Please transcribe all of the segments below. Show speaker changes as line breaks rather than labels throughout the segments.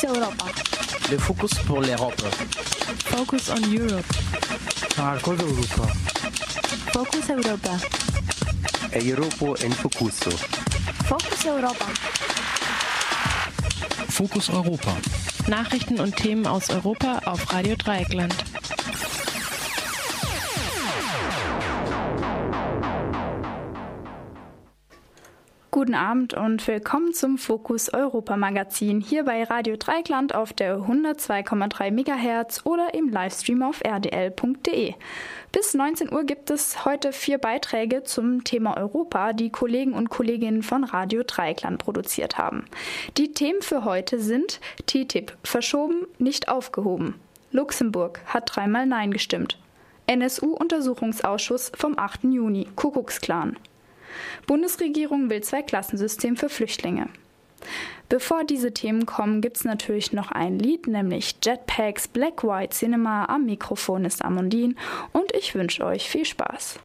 Focus Europa.
Le focus pour l'Europe.
Focus on Europe.
Marcos Europa.
Focus Europa.
Europo en Focuso.
Focus Europa.
Fokus Europa.
Nachrichten und Themen aus Europa auf Radio Dreieckland.
Guten Abend und willkommen zum Fokus Europa Magazin hier bei Radio Dreikland auf der 102,3 MHz oder im Livestream auf rdl.de. Bis 19 Uhr gibt es heute vier Beiträge zum Thema Europa, die Kollegen und Kolleginnen von Radio Dreikland produziert haben. Die Themen für heute sind TTIP verschoben, nicht aufgehoben. Luxemburg hat dreimal Nein gestimmt. NSU-Untersuchungsausschuss vom 8. Juni, Kuckucksklan. Bundesregierung will Zwei-Klassensystem für Flüchtlinge. Bevor diese Themen kommen, gibt es natürlich noch ein Lied, nämlich Jetpacks Black White Cinema. Am Mikrofon ist Amondine und ich wünsche euch viel Spaß.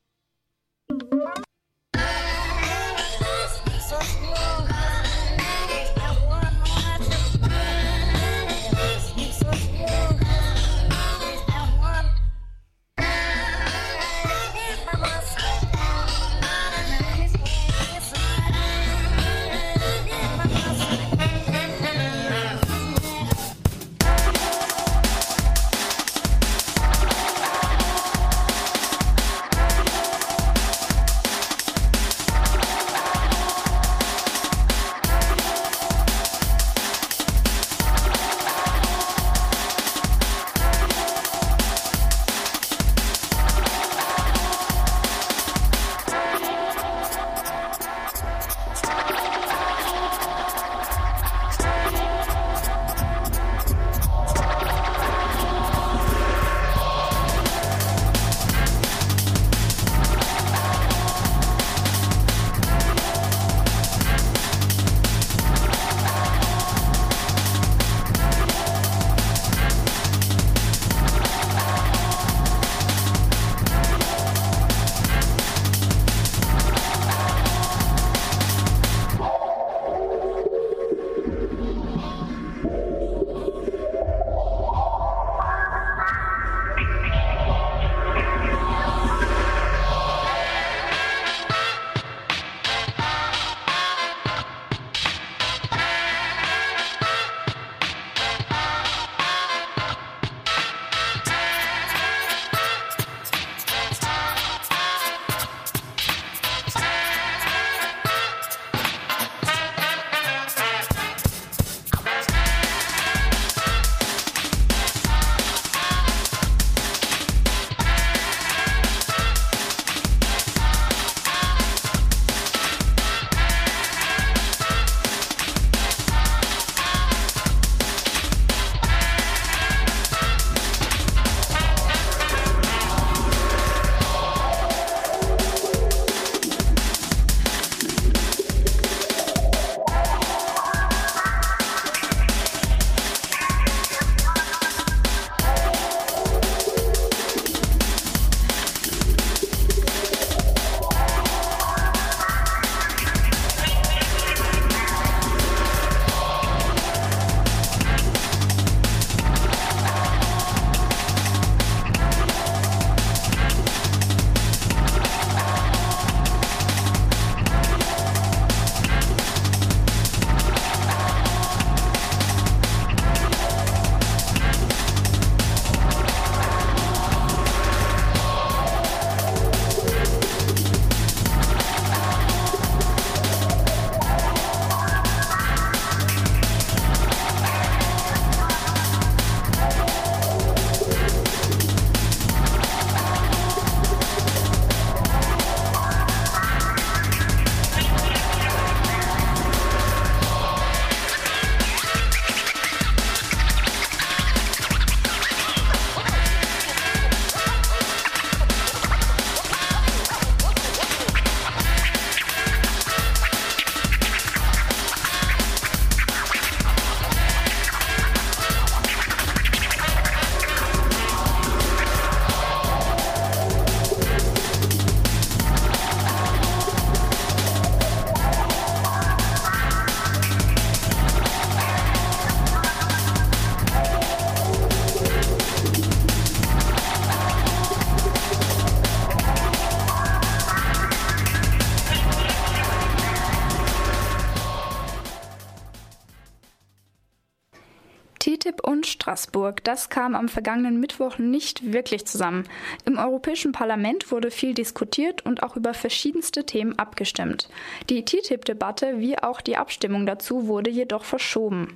Straßburg, das kam am vergangenen Mittwoch nicht wirklich zusammen. Im Europäischen Parlament wurde viel diskutiert und auch über verschiedenste Themen abgestimmt. Die TTIP-Debatte wie auch die Abstimmung dazu wurde jedoch verschoben.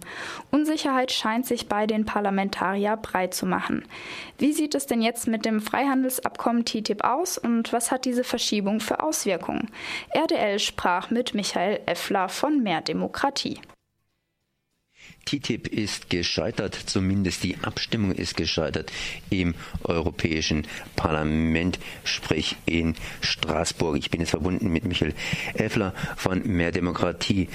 Unsicherheit scheint sich bei den Parlamentarier breit zu machen. Wie sieht es denn jetzt mit dem Freihandelsabkommen TTIP aus und was hat diese Verschiebung für Auswirkungen? RDL sprach mit Michael Effler von Mehr Demokratie.
TTIP ist gescheitert, zumindest die Abstimmung ist gescheitert im Europäischen Parlament, sprich in Straßburg. Ich bin jetzt verbunden mit Michael Effler von Mehr Demokratie.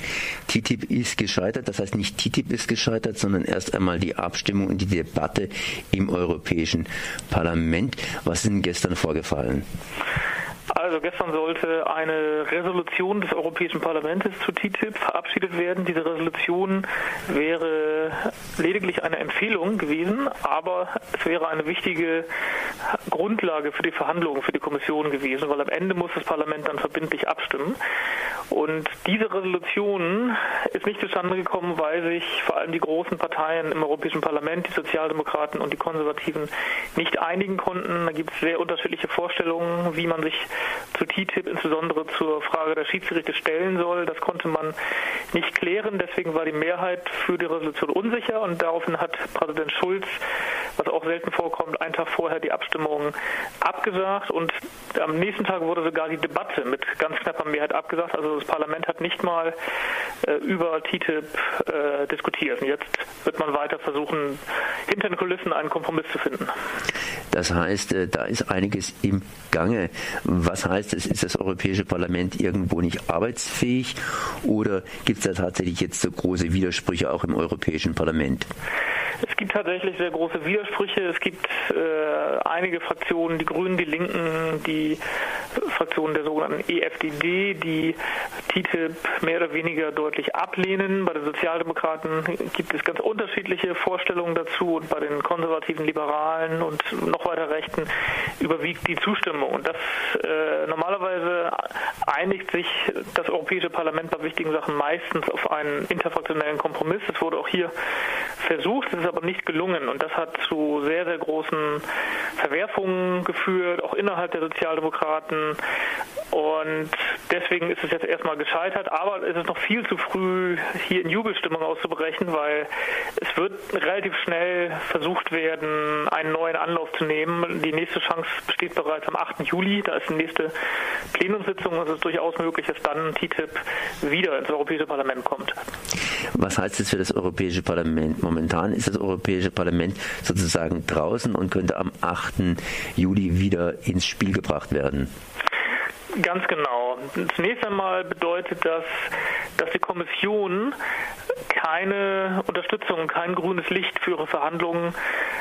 TTIP ist gescheitert, das heißt nicht TTIP ist gescheitert, sondern erst einmal die Abstimmung und die Debatte im Europäischen Parlament. Was ist denn gestern vorgefallen?
Also gestern sollte eine Resolution des Europäischen Parlaments zu TTIP verabschiedet werden. Diese Resolution wäre lediglich eine Empfehlung gewesen, aber es wäre eine wichtige Grundlage für die Verhandlungen für die Kommission gewesen, weil am Ende muss das Parlament dann verbindlich abstimmen. Und diese Resolution ist nicht zustande gekommen, weil sich vor allem die großen Parteien im Europäischen Parlament, die Sozialdemokraten und die Konservativen, nicht einigen konnten. Da gibt es sehr unterschiedliche Vorstellungen, wie man sich zu TTIP, insbesondere zur Frage der Schiedsgerichte stellen soll. Das konnte man nicht klären. Deswegen war die Mehrheit für die Resolution unsicher und daraufhin hat Präsident Schulz, was auch selten vorkommt, einen Tag vorher die Abstimmung abgesagt und am nächsten Tag wurde sogar die Debatte mit ganz knapper Mehrheit abgesagt. Also das Parlament hat nicht mal äh, über TTIP äh, diskutiert. Und jetzt wird man weiter versuchen, hinter den Kulissen einen Kompromiss zu finden.
Das heißt, äh, da ist einiges im Gange. Was heißt es? Ist das Europäische Parlament irgendwo nicht arbeitsfähig oder gibt es da tatsächlich jetzt so große Widersprüche auch im Europäischen Parlament?
Es gibt tatsächlich sehr große Widersprüche. Es gibt äh, einige Fraktionen, die Grünen, die Linken, die Fraktionen der sogenannten EFDD, die TTIP mehr oder weniger deutlich ablehnen. Bei den Sozialdemokraten gibt es ganz unterschiedliche Vorstellungen dazu und bei den konservativen Liberalen und noch weiter Rechten überwiegt die Zustimmung. Und das äh, normalerweise einigt sich das Europäische Parlament bei wichtigen Sachen meistens auf einen interfraktionellen Kompromiss. Das wurde auch hier versucht, es ist aber nicht gelungen und das hat zu sehr, sehr großen Verwerfungen geführt, auch innerhalb der Sozialdemokraten und deswegen ist es jetzt erstmal gescheitert, aber es ist noch viel zu früh, hier in Jubelstimmung auszubrechen, weil es wird relativ schnell versucht werden, einen neuen Anlauf zu nehmen. Die nächste Chance besteht bereits am 8. Juli, da ist die nächste Plenumssitzung. Es ist durchaus möglich, dass dann TTIP wieder ins Europäische Parlament kommt.
Was heißt das für das Europäische Parlament? Momentan ist das Europäische Parlament sozusagen draußen und könnte am 8. Juli wieder ins Spiel gebracht werden.
Ganz genau. Zunächst einmal bedeutet das, dass die Kommission keine Unterstützung, kein grünes Licht für ihre Verhandlungen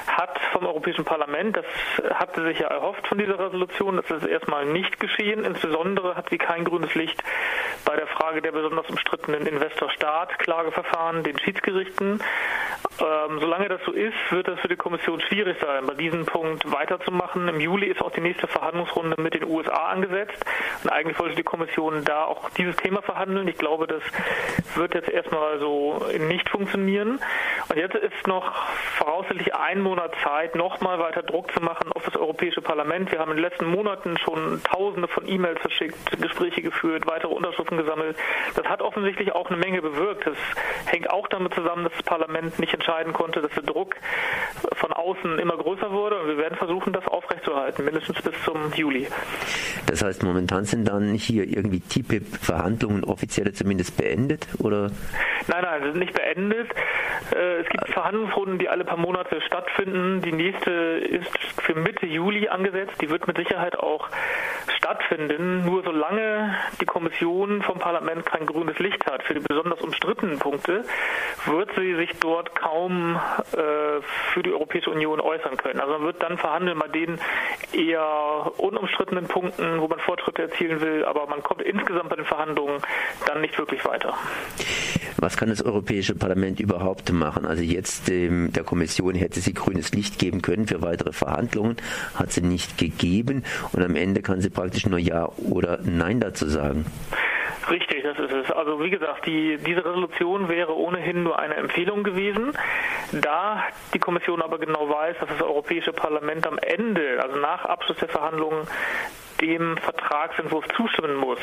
hat vom Europäischen Parlament. Das hat sie sich ja erhofft von dieser Resolution. Das ist erstmal nicht geschehen. Insbesondere hat sie kein grünes Licht bei der Frage der besonders umstrittenen Investor-Staat-Klageverfahren, den Schiedsgerichten. Ähm, solange das so ist, wird das für die Kommission schwierig sein, bei diesem Punkt weiterzumachen. Im Juli ist auch die nächste Verhandlungsrunde mit den USA angesetzt. Und eigentlich wollte die Kommission da auch dieses Thema verhandeln. Ich glaube, das wird jetzt erstmal so nicht funktionieren. Und jetzt ist noch voraussichtlich ein Monat Zeit, nochmal weiter Druck zu machen auf das Europäische Parlament. Wir haben in den letzten Monaten schon Tausende von E-Mails verschickt, Gespräche geführt, weitere Unterschriften gesammelt. Das hat offensichtlich auch eine Menge bewirkt. Das hängt auch damit zusammen, dass das Parlament nicht entscheiden konnte, dass der Druck von außen immer größer wurde. Und wir werden versuchen, das aufrechtzuerhalten, mindestens bis zum Juli.
Das heißt, momentan sind dann hier irgendwie TPIP-Verhandlungen offiziell zumindest beendet, oder?
Nein, nein, sind nicht beendet. Äh, es gibt Verhandlungsrunden, die alle paar Monate stattfinden. Die nächste ist für Mitte Juli angesetzt. Die wird mit Sicherheit auch stattfinden. Nur solange die Kommission vom Parlament kein grünes Licht hat für die besonders umstrittenen Punkte, wird sie sich dort kaum äh, für die Europäische Union äußern können. Also man wird dann verhandeln bei den eher unumstrittenen Punkten, wo man Fortschritte erzielen will, aber man kommt insgesamt bei den Verhandlungen dann nicht wirklich weiter.
Was kann das Europäische Parlament überhaupt machen? Also jetzt ähm, der Kommission hätte sie grünes Licht geben können für weitere Verhandlungen, hat sie nicht gegeben und am Ende kann sie praktisch nur Ja oder Nein dazu sagen.
Richtig, das ist es. Also wie gesagt, die, diese Resolution wäre ohnehin nur eine Empfehlung gewesen. Da die Kommission aber genau weiß, dass das Europäische Parlament am Ende, also nach Abschluss der Verhandlungen, dem Vertragsentwurf zustimmen muss,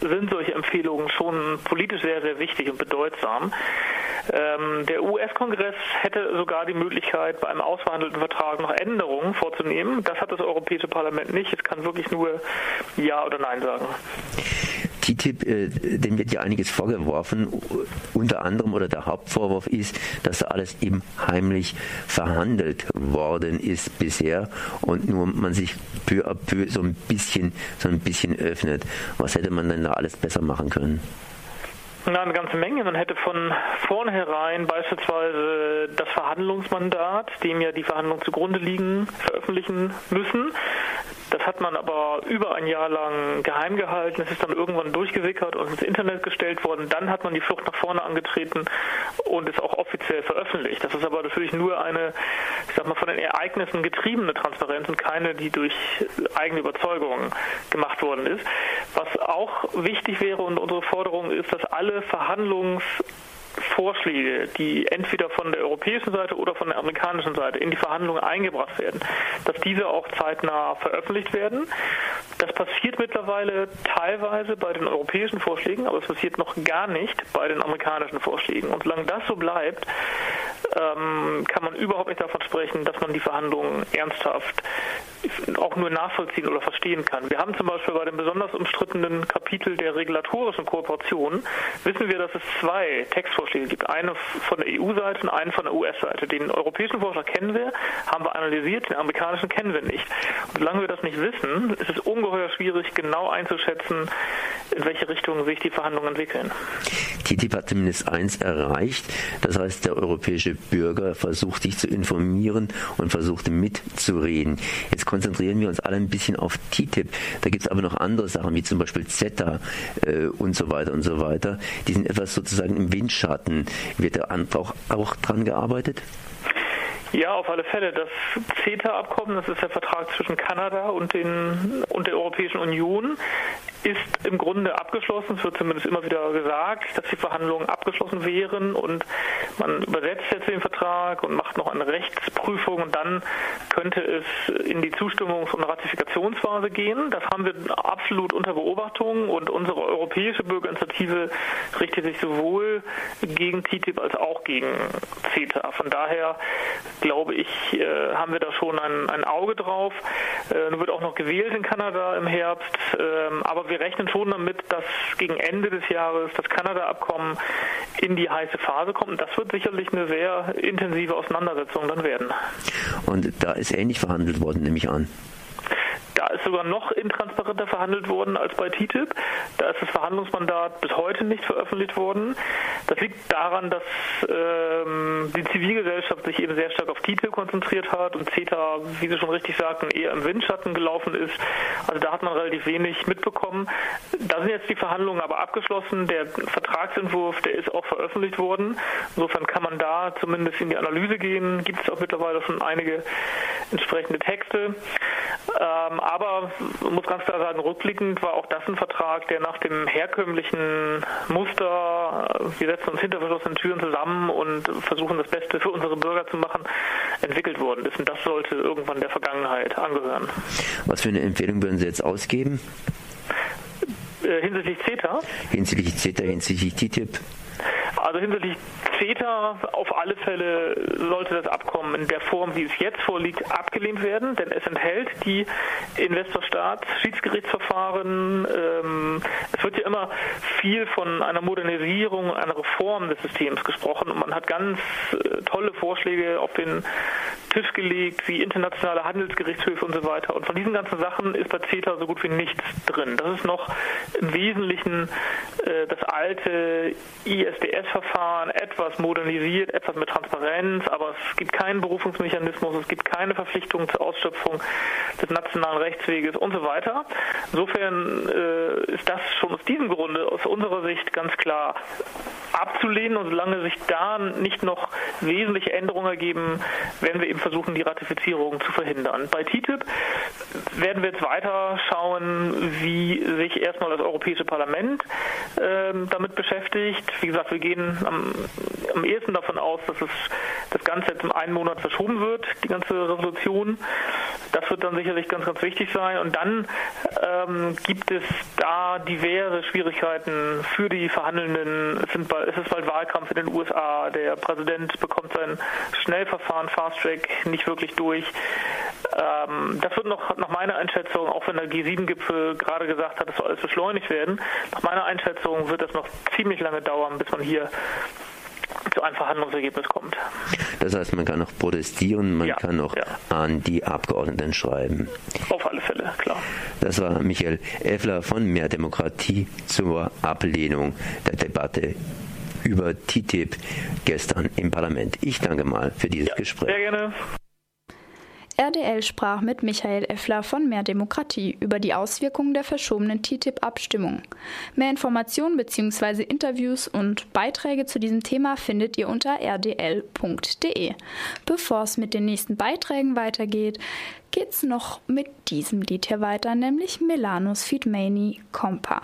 sind solche Empfehlungen schon politisch sehr, sehr wichtig und bedeutsam. Ähm, der US-Kongress hätte sogar die Möglichkeit, bei einem ausverhandelten Vertrag noch Änderungen vorzunehmen. Das hat das Europäische Parlament nicht. Es kann wirklich nur Ja oder Nein sagen.
TTIP, äh, dem wird ja einiges vorgeworfen. Unter anderem oder der Hauptvorwurf ist, dass alles eben heimlich verhandelt worden ist bisher und nur man sich peu à peu so ein bisschen, so ein bisschen öffnet. Was hätte man denn da alles besser machen können?
Na, eine ganze Menge. Man hätte von vornherein beispielsweise das Verhandlungsmandat, dem ja die Verhandlungen zugrunde liegen, veröffentlichen müssen. Das hat man aber über ein Jahr lang geheim gehalten. Es ist dann irgendwann durchgesickert und ins Internet gestellt worden. Dann hat man die Flucht nach vorne angetreten und ist auch offiziell veröffentlicht. Das ist aber natürlich nur eine, ich sag mal, von den Ereignissen getriebene Transparenz und keine, die durch eigene Überzeugung gemacht worden ist. Was auch wichtig wäre und unsere Forderung ist, dass alle Verhandlungs Vorschläge, die entweder von der europäischen Seite oder von der amerikanischen Seite in die Verhandlungen eingebracht werden, dass diese auch zeitnah veröffentlicht werden. Das passiert mittlerweile teilweise bei den europäischen Vorschlägen, aber es passiert noch gar nicht bei den amerikanischen Vorschlägen. Und solange das so bleibt, ähm, kann man überhaupt nicht davon sprechen, dass man die Verhandlungen ernsthaft auch nur nachvollziehen oder verstehen kann. Wir haben zum Beispiel bei dem besonders umstrittenen Kapitel der regulatorischen Kooperation, wissen wir, dass es zwei Textvorschläge gibt. Eine von der EU-Seite und eine von der US-Seite. Den europäischen Vorschlag kennen wir, haben wir analysiert, den amerikanischen kennen wir nicht. Und solange wir das nicht wissen, ist es ungeheuer schwierig, genau einzuschätzen, in welche Richtung sich die Verhandlungen entwickeln.
TTIP hat zumindest eins erreicht. Das heißt, der europäische Bürger versucht sich zu informieren und versucht mitzureden. Jetzt konzentrieren wir uns alle ein bisschen auf TTIP. Da gibt es aber noch andere Sachen, wie zum Beispiel CETA äh, und so weiter und so weiter. Die sind etwas sozusagen im Windschatten. Wird da auch, auch dran gearbeitet?
Ja, auf alle Fälle. Das CETA-Abkommen, das ist der Vertrag zwischen Kanada und, den, und der Europäischen Union, ist im Grunde abgeschlossen. Es wird zumindest immer wieder gesagt, dass die Verhandlungen abgeschlossen wären und man übersetzt jetzt den Vertrag und macht noch eine Rechtsprüfung und dann könnte es in die Zustimmungs- und Ratifikationsphase gehen. Das haben wir absolut unter Beobachtung und unsere europäische Bürgerinitiative richtet sich sowohl gegen TTIP als auch gegen CETA. Von daher glaube ich, äh, haben wir da schon ein, ein Auge drauf. Äh, wird auch noch gewählt in Kanada im Herbst, ähm, aber wir rechnen schon damit, dass gegen Ende des Jahres das Kanada-Abkommen in die heiße Phase kommt. Und das wird sicherlich eine sehr intensive Auseinandersetzung dann werden.
Und da ist ähnlich verhandelt worden, nehme ich an.
Da ist sogar noch intransparenter verhandelt worden als bei TTIP. Da ist das Verhandlungsmandat bis heute nicht veröffentlicht worden. Das liegt daran, dass ähm, die Zivilgesellschaft sich eben sehr stark auf TTIP konzentriert hat und CETA, wie Sie schon richtig sagten, eher im Windschatten gelaufen ist. Also da hat man relativ wenig mitbekommen. Da sind jetzt die Verhandlungen aber abgeschlossen. Der Vertragsentwurf, der ist auch veröffentlicht worden. Insofern kann man da zumindest in die Analyse gehen. Gibt es auch mittlerweile schon einige entsprechende Texte. Ähm, aber muss ganz klar sagen, rückblickend war auch das ein Vertrag, der nach dem herkömmlichen Muster, wir setzen uns hinter verschlossenen Türen zusammen und versuchen das Beste für unsere Bürger zu machen, entwickelt worden ist. Und das sollte irgendwann der Vergangenheit angehören.
Was für eine Empfehlung würden Sie jetzt ausgeben?
Äh, hinsichtlich CETA?
Hinsichtlich CETA, hinsichtlich TTIP?
Also hinsichtlich CETA auf alle Fälle sollte das Abkommen in der Form, wie es jetzt vorliegt, abgelehnt werden, denn es enthält die Investor-Staat-Schiedsgerichtsverfahren. Ähm, es wird ja immer viel von einer Modernisierung, einer Reform des Systems gesprochen und man hat ganz äh, tolle Vorschläge auf den Tisch gelegt, wie internationale Handelsgerichtshöfe und so weiter. Und von diesen ganzen Sachen ist bei CETA so gut wie nichts drin. Das ist noch im Wesentlichen äh, das alte ISDS-Verfahren, etwas modernisiert, etwas mit Transparenz, aber es gibt keinen Berufungsmechanismus, es gibt keine Verpflichtung zur Ausschöpfung des nationalen Rechtsweges und so weiter. Insofern äh, ist das schon aus diesem Grunde aus unserer Sicht ganz klar abzulehnen und solange sich da nicht noch wesentliche Änderungen ergeben, werden wir eben versuchen, die Ratifizierung zu verhindern. Bei TTIP werden wir jetzt weiter schauen, wie sich erstmal das Europäische Parlament ähm, damit beschäftigt. Wie gesagt, wir gehen am, am ehesten davon aus, dass es das Ganze jetzt um einen Monat verschoben wird, die ganze Resolution. Das wird dann sicherlich ganz, ganz wichtig sein. Und dann ähm, gibt es da diverse Schwierigkeiten für die Verhandelnden. Es, bald, es ist bald Wahlkampf in den USA. Der Präsident bekommt sein Schnellverfahren Fast Track nicht wirklich durch. Ähm, das wird noch nach meiner Einschätzung, auch wenn der G7-Gipfel gerade gesagt hat, es soll alles beschleunigt werden, nach meiner Einschätzung wird das noch ziemlich lange dauern, bis man hier zu einem Verhandlungsergebnis kommt.
Das heißt, man kann auch protestieren, man
Ja,
kann auch
ja.
an die Abgeordneten schreiben.
Auf alle Fälle, klar.
Das war Michael Effler von Mehr Demokratie zur Ablehnung der Debatte über TTIP gestern im Parlament. Ich danke mal für dieses
Ja,
Gespräch.
sehr gerne.
RDL sprach mit Michael Effler von Mehr Demokratie über die Auswirkungen der verschobenen TTIP-Abstimmung. Mehr Informationen bzw. Interviews und Beiträge zu diesem Thema findet ihr unter rdl.de. Bevor es mit den nächsten Beiträgen weitergeht, geht's noch mit diesem Lied hier weiter, nämlich Melanos Feed Mani Compa.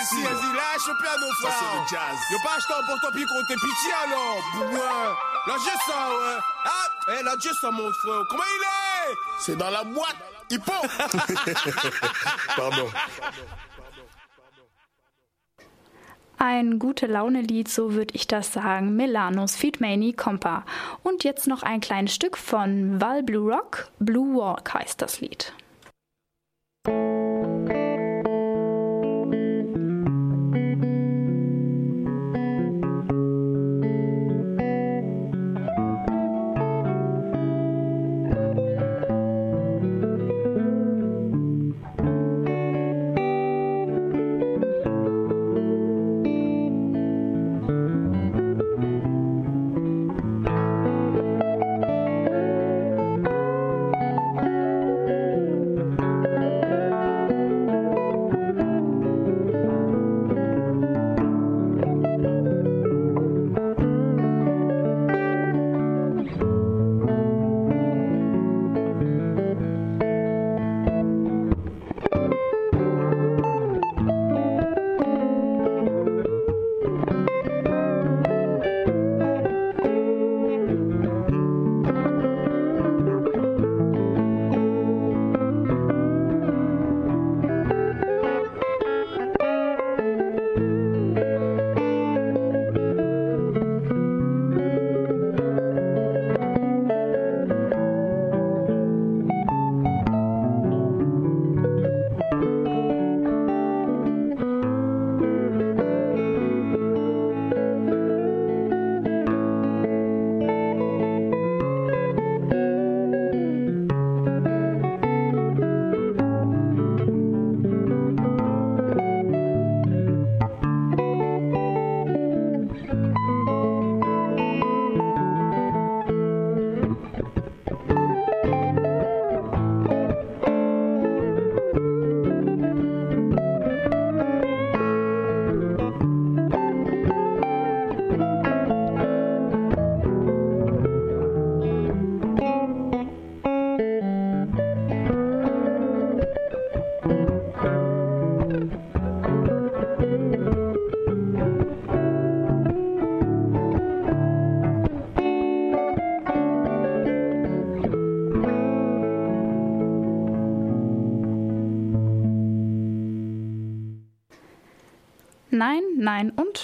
Au piano, frère.
c'est le jazz.
Yo, pas acheté un porte-pied contre tes pitié, alors. La G, ça, ouais. Ah, eh, G, ça, mon frère. Comment il est
C'est dans la boîte. Hippo. Pardon.
Ein gute Laune-Lied, so würde ich das sagen. Melanos Feed Mani Compa. Und jetzt noch ein kleines Stück von Val Blue Rock. Blue Walk heißt das Lied.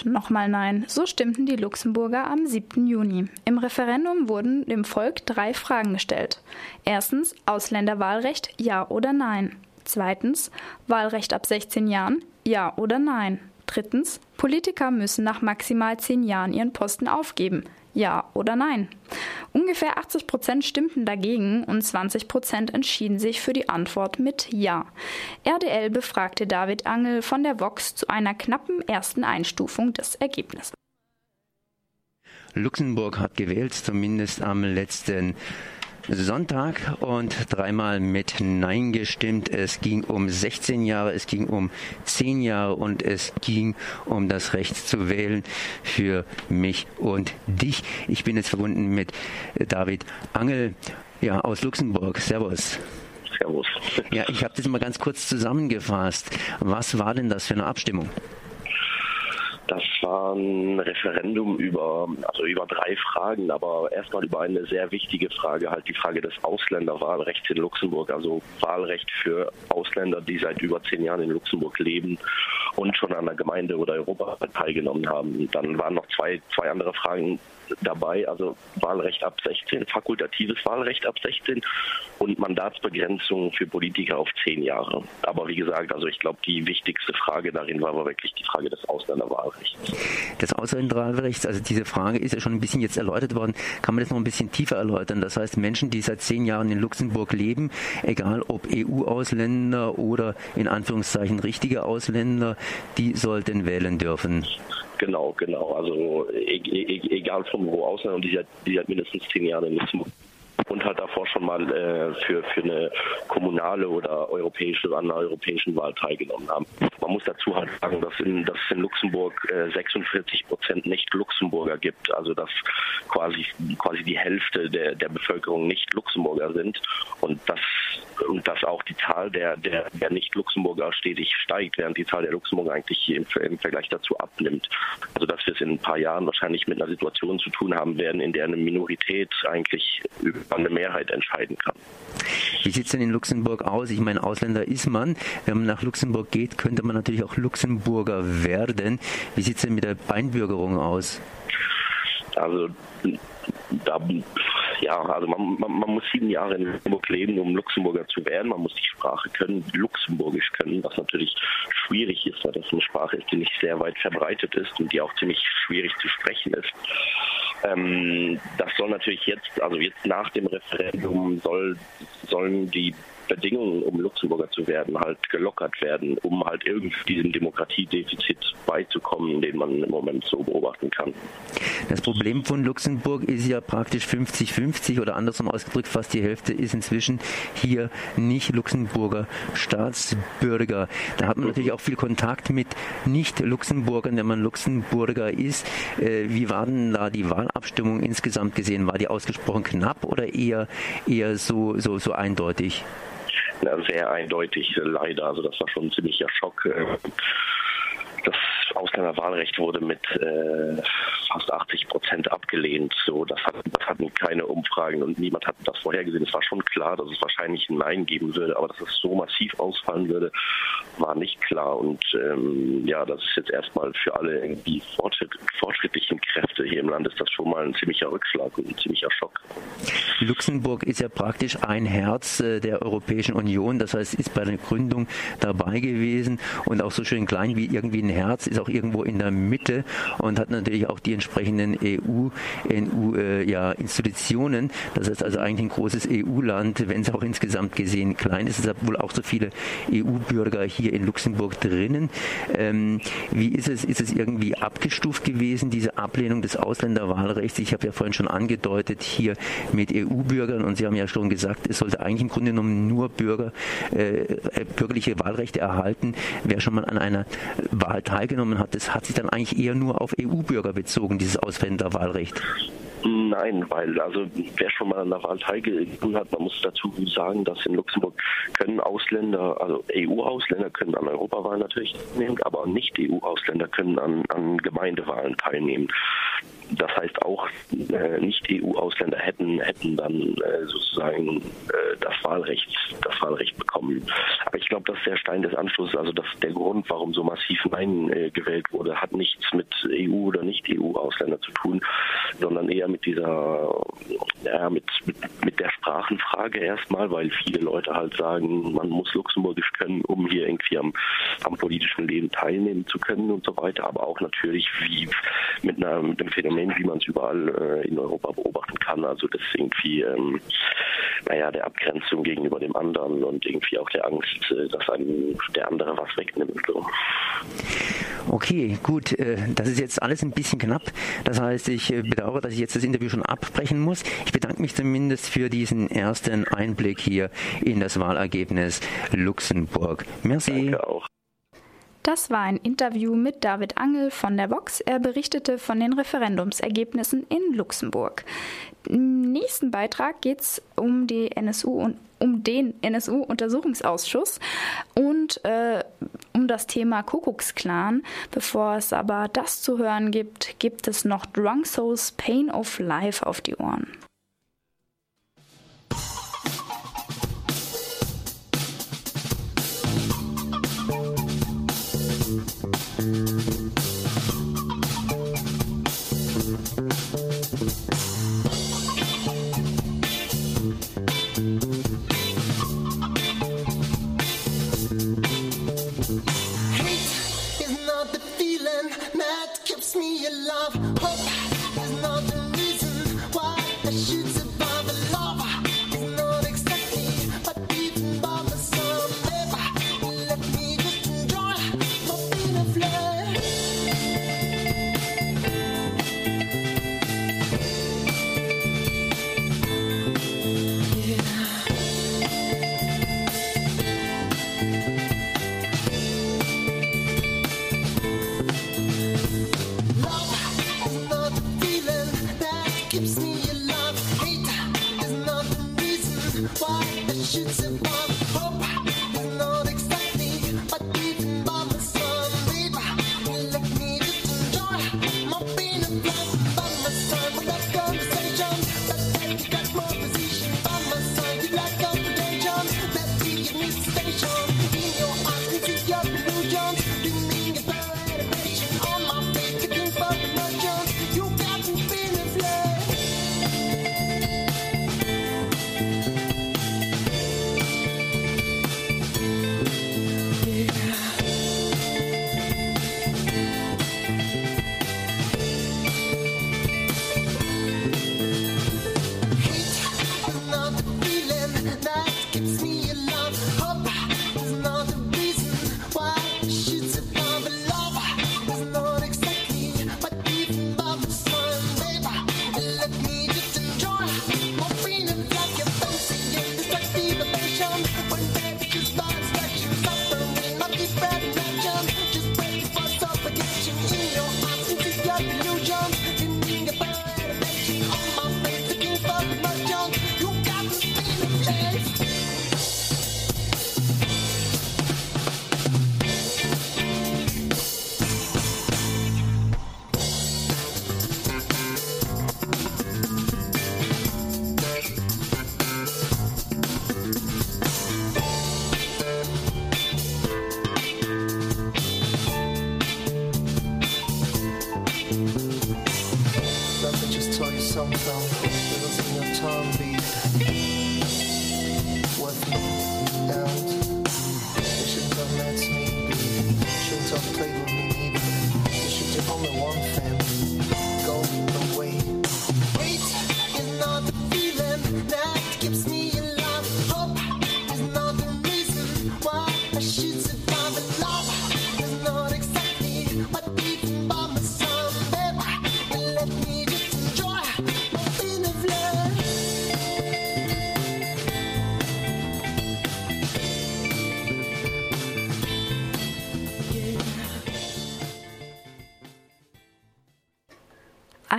Nochmal nein. So stimmten die Luxemburger am 7. Juni. Im Referendum wurden dem Volk drei Fragen gestellt. Erstens Ausländerwahlrecht, ja oder nein. Zweitens Wahlrecht ab 16 Jahren, ja oder nein. Drittens Politiker müssen nach maximal zehn Jahren ihren Posten aufgeben, ja oder nein. Ungefähr 80 Prozent stimmten dagegen und 20 Prozent entschieden sich für die Antwort mit Ja. RDL befragte David Angel von der Vox zu einer knappen ersten Einstufung des Ergebnisses.
Luxemburg hat gewählt, zumindest am letzten Sonntag und dreimal mit Nein gestimmt. Es ging um 16 Jahre, es ging um 10 Jahre und es ging um das Recht zu wählen für mich und dich. Ich bin jetzt verbunden mit David Angel ja, aus Luxemburg. Servus.
Servus.
Ja, ich habe das mal ganz kurz zusammengefasst. Was war denn das für eine Abstimmung?
Das war ein Referendum über, also über drei Fragen, aber erstmal über eine sehr wichtige Frage, halt die Frage des Ausländerwahlrechts in Luxemburg, also Wahlrecht für Ausländer, die seit über zehn Jahren in Luxemburg leben und schon an der Gemeinde- oder Europawahl teilgenommen haben. Dann waren noch zwei, zwei andere Fragen dabei, also Wahlrecht ab 16, fakultatives Wahlrecht ab 16 und Mandatsbegrenzung für Politiker auf zehn Jahre. Aber wie gesagt, also ich glaube, die wichtigste Frage darin war aber wirklich die Frage des Ausländerwahlrechts.
Des Ausländerwahlrechts, also diese Frage ist ja schon ein bisschen jetzt erläutert worden. Kann man das noch ein bisschen tiefer erläutern? Das heißt, Menschen, die seit zehn Jahren in Luxemburg leben, egal ob EU-Ausländer oder in Anführungszeichen richtige Ausländer, die sollten wählen dürfen.
Genau, genau. Also e e egal von wo Ausländer, die seit, die seit mindestens zehn Jahren in Luxemburg und halt davor schon mal äh, für, für eine kommunale oder europäische, an einer europäischen Wahl teilgenommen haben. Man muss dazu halt sagen, dass, in, dass es in Luxemburg äh, 46 Prozent Nicht-Luxemburger gibt, also dass quasi, quasi die Hälfte der, der Bevölkerung Nicht-Luxemburger sind. Und das und dass auch die Zahl der, der, der Nicht-Luxemburger stetig steigt, während die Zahl der Luxemburger eigentlich im, im Vergleich dazu abnimmt. Also dass wir es in ein paar Jahren wahrscheinlich mit einer Situation zu tun haben werden, in der eine Minorität eigentlich über eine Mehrheit entscheiden kann.
Wie sieht es denn in Luxemburg aus? Ich meine, Ausländer ist man. Wenn man nach Luxemburg geht, könnte man natürlich auch Luxemburger werden. Wie sieht es denn mit der Einbürgerung aus?
Also da, ja, also man, man, man, muss sieben Jahre in Luxemburg leben, um Luxemburger zu werden. Man muss die Sprache können, Luxemburgisch können, was natürlich schwierig ist, weil das eine Sprache ist, die nicht sehr weit verbreitet ist und die auch ziemlich schwierig zu sprechen ist. Ähm, das soll natürlich jetzt, also jetzt nach dem Referendum soll, sollen die Bedingungen, um Luxemburger zu werden, halt gelockert werden, um halt irgendwie diesem Demokratiedefizit beizukommen, den man im Moment so beobachten kann.
Das Problem von Luxemburg ist ja praktisch 50-50 oder andersrum ausgedrückt, fast die Hälfte ist inzwischen hier nicht Luxemburger Staatsbürger. Da hat man natürlich auch viel Kontakt mit Nicht-Luxemburgern, wenn man Luxemburger ist. Äh, wie war denn da die Wahlabstimmung insgesamt gesehen? War die ausgesprochen knapp oder eher, eher so, so, so eindeutig?
Sehr eindeutig, leider. Also das war schon ein ziemlicher Schock. Das Ausländerwahlrecht wurde mit äh, fast 80 Prozent abgelehnt. So, das, hat, das hatten keine Umfragen und niemand hat das vorhergesehen. Es war schon klar, dass es wahrscheinlich ein Nein geben würde, aber dass es so massiv ausfallen würde, war nicht klar. Und ähm, ja, das ist jetzt erstmal für alle irgendwie fortschritt, fortschrittlichen Kräfte hier im Land ist das schon mal ein ziemlicher Rückschlag und ein ziemlicher Schock.
Luxemburg ist ja praktisch ein Herz äh, der Europäischen Union, das heißt, ist bei der Gründung dabei gewesen und auch so schön klein wie irgendwie ein Herz ist auch irgendwo in der Mitte und hat natürlich auch die entsprechenden EU, EU äh, ja, Institutionen. Das heißt also eigentlich ein großes EU-Land, wenn es auch insgesamt gesehen klein ist. Es hat wohl auch so viele EU-Bürger hier in Luxemburg drinnen. Ähm, wie ist es? Ist es irgendwie abgestuft gewesen, diese Ablehnung des Ausländerwahlrechts? Ich habe ja vorhin schon angedeutet, hier mit EU-Bürgern und Sie haben ja schon gesagt, es sollte eigentlich im Grunde genommen nur Bürger äh, äh bürgerliche Wahlrechte erhalten, wer schon mal an einer Wahl teilgenommen hat. Das hat sich dann eigentlich eher nur auf EU-Bürger bezogen, dieses Ausländerwahlrecht.
Nein, weil also wer schon mal an der Wahl teilgenommen hat, man muss dazu sagen, dass in Luxemburg können Ausländer, also EU-Ausländer können an Europawahlen natürlich teilnehmen, aber nicht EU-Ausländer können an, an Gemeindewahlen teilnehmen. Das heißt auch äh, Nicht-EU-Ausländer hätten hätten dann äh, sozusagen das Wahlrecht das Wahlrecht bekommen. Aber ich glaube, dass der Stein des Anschlusses, also dass der Grund, warum so massiv Nein äh, gewählt wurde, hat nichts mit EU oder Nicht-EU-Ausländer zu tun, sondern eher mit dieser ja, mit, mit mit der Sprachenfrage erstmal, weil viele Leute halt sagen, man muss Luxemburgisch können, um hier irgendwie am, am politischen Leben teilnehmen zu können und so weiter. Aber auch natürlich wie mit einer mit einem Phänomen wie man es überall äh, in Europa beobachten kann. Also das irgendwie, ähm, naja, der Abgrenzung gegenüber dem anderen und irgendwie auch der Angst, äh, dass einem der andere was wegnimmt. So.
Okay, gut. Äh, das ist jetzt alles ein bisschen knapp. Das heißt, ich äh, bedauere, dass ich jetzt das Interview schon abbrechen muss. Ich bedanke mich zumindest für diesen ersten Einblick hier in das Wahlergebnis Luxemburg. Merci.
Danke auch.
Das war ein Interview mit David Angel von der Vox. Er berichtete von den Referendumsergebnissen in Luxemburg. Im nächsten Beitrag geht es um die NSU und um den NSU-Untersuchungsausschuss und äh, um das Thema Kuckucksklan. Bevor es aber das zu hören gibt, gibt es noch Drunk Souls Pain of Life auf die Ohren.
Hate is not the feeling that keeps me alive. Hope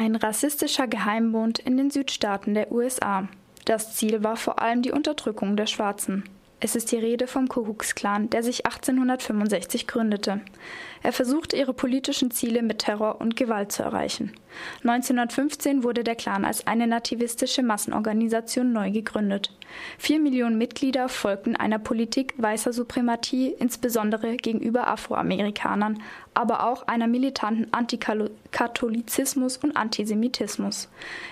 Ein rassistischer Geheimbund in den Südstaaten der USA. Das Ziel war vor allem die Unterdrückung der Schwarzen. Es ist die Rede vom Ku Klux Klan, der sich 1865 gründete. Er versuchte ihre politischen Ziele mit Terror und Gewalt zu erreichen. 1915 wurde der Klan als eine nativistische Massenorganisation neu gegründet. Vier Millionen Mitglieder folgten einer Politik weißer Suprematie, insbesondere gegenüber Afroamerikanern, aber auch einer militanten Antikatholizismus und Antisemitismus.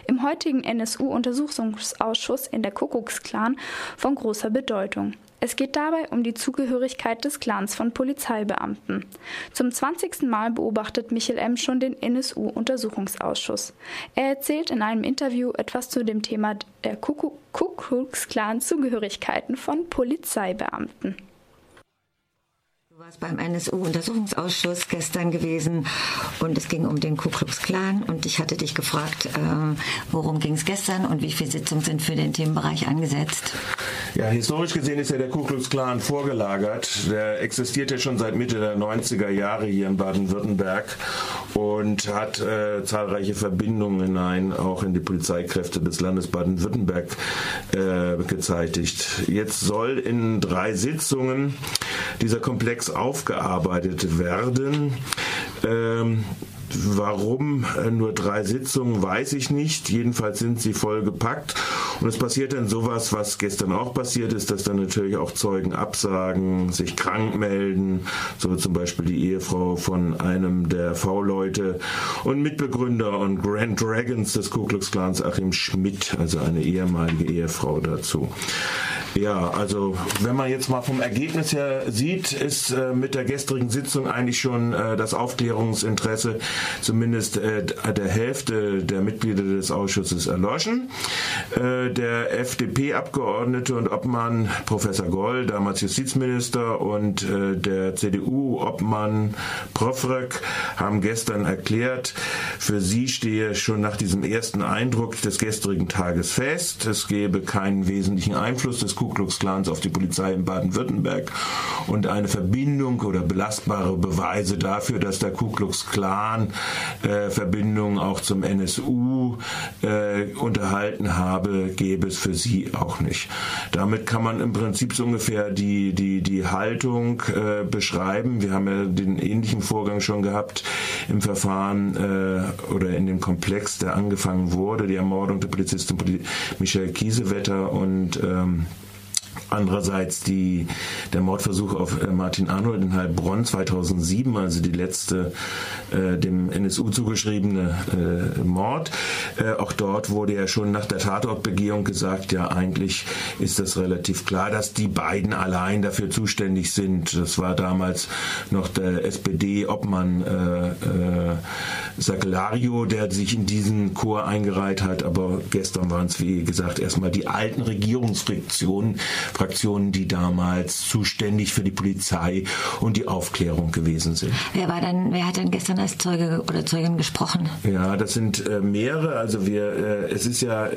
Im heutigen NSU-Untersuchungsausschuss in der Kuckucksklan von großer Bedeutung. Es geht dabei um die Zugehörigkeit des Clans von Polizeibeamten. Zum 20. Mal beobachtet Michael M. schon den NSU-Untersuchungsausschuss. Er erzählt in einem Interview etwas zu dem Thema der Ku Klux Klan-Zugehörigkeiten von Polizeibeamten.
Du warst beim NSU-Untersuchungsausschuss gestern gewesen und es ging um den Ku Klux Klan und ich hatte dich gefragt, ähm, worum ging es gestern und wie viele Sitzungen sind für den Themenbereich angesetzt?
Ja, historisch gesehen ist ja der Ku Klux Klan vorgelagert. Der existiert ja schon seit Mitte der 90er Jahre hier in Baden-Württemberg und hat äh, zahlreiche Verbindungen hinein, auch in die Polizeikräfte des Landes Baden-Württemberg äh, gezeitigt. Jetzt soll in drei Sitzungen dieser Komplex aufgearbeitet werden. Ähm, Warum äh, nur drei Sitzungen, weiß ich nicht. Jedenfalls sind sie voll gepackt. Und es passiert dann sowas, was gestern auch passiert ist, dass dann natürlich auch Zeugen absagen, sich krank melden, so zum Beispiel die Ehefrau von einem der V-Leute und Mitbegründer und Grand Dragons des Ku Klux Klans, Achim Schmidt, also eine ehemalige Ehefrau dazu. Ja, also wenn man jetzt mal vom Ergebnis her sieht, ist äh, mit der gestrigen Sitzung eigentlich schon äh, das Aufklärungsinteresse zumindest äh, der Hälfte der Mitglieder des Ausschusses erloschen. Äh, der FDP-Abgeordnete und Obmann Professor Goll, damals Justizminister, und äh, der CDU-Obmann Profrek haben gestern erklärt, für sie stehe schon nach diesem ersten Eindruck des gestrigen Tages fest, es gebe keinen wesentlichen Einfluss des Ku Klux Klans auf die Polizei in Baden-Württemberg und eine Verbindung oder belastbare Beweise dafür, dass der Ku Klux Klan äh, Verbindungen auch zum NSU äh, unterhalten habe, gäbe es für sie auch nicht. Damit kann man im Prinzip so ungefähr die, die, die Haltung äh, beschreiben. Wir haben ja den ähnlichen Vorgang schon gehabt im Verfahren äh, oder in dem Komplex, der angefangen wurde, die Ermordung der Polizistin Poli Michael Kiesewetter und ähm, Andererseits die, der Mordversuch auf äh, Martin Arnold in Heilbronn 2007, also die letzte äh, dem NSU zugeschriebene äh, Mord. Äh, auch dort wurde ja schon nach der Tatortbegehung gesagt, ja eigentlich ist das relativ klar, dass die beiden allein dafür zuständig sind. Das war damals noch der SPD-Obmann äh, äh, Sakelario, der sich in diesen Chor eingereiht hat. Aber gestern waren es, wie gesagt, erstmal die alten Regierungsfraktionen, Fraktionen, die damals zuständig für die Polizei und die Aufklärung gewesen sind.
Wer war dann, wer hat dann gestern als Zeuge oder Zeugin gesprochen?
Ja, das sind äh, mehrere. Also wir, äh, es ist ja,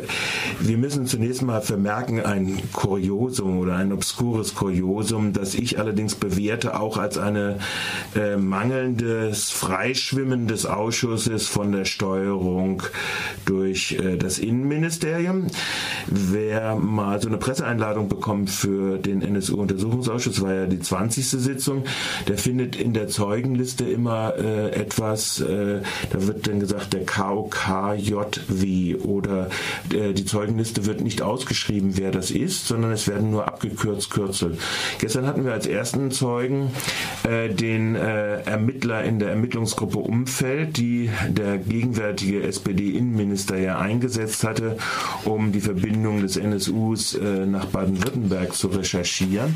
wir müssen zunächst mal vermerken, ein Kuriosum oder ein obskures Kuriosum, das ich allerdings bewerte auch als eine äh, mangelndes Freischwimmen des Ausschusses von der Steuerung durch äh, das Innenministerium. Wer mal so eine Presseeinladung bekommt für den NSU-Untersuchungsausschuss, war ja die 20. Sitzung, der findet in der Zeugenliste immer äh, etwas, äh, da wird dann gesagt der KOKJW oder äh, die Zeugenliste wird nicht ausgeschrieben, wer das ist, sondern es werden nur abgekürzt Kürzel. Gestern hatten wir als ersten Zeugen äh, den äh, Ermittler in der Ermittlungsgruppe Umfeld, die der gegenwärtige SPD-Innenminister ja eingesetzt hatte, um die Verbindung des NSUs äh, nach Baden-Württemberg zu recherchieren.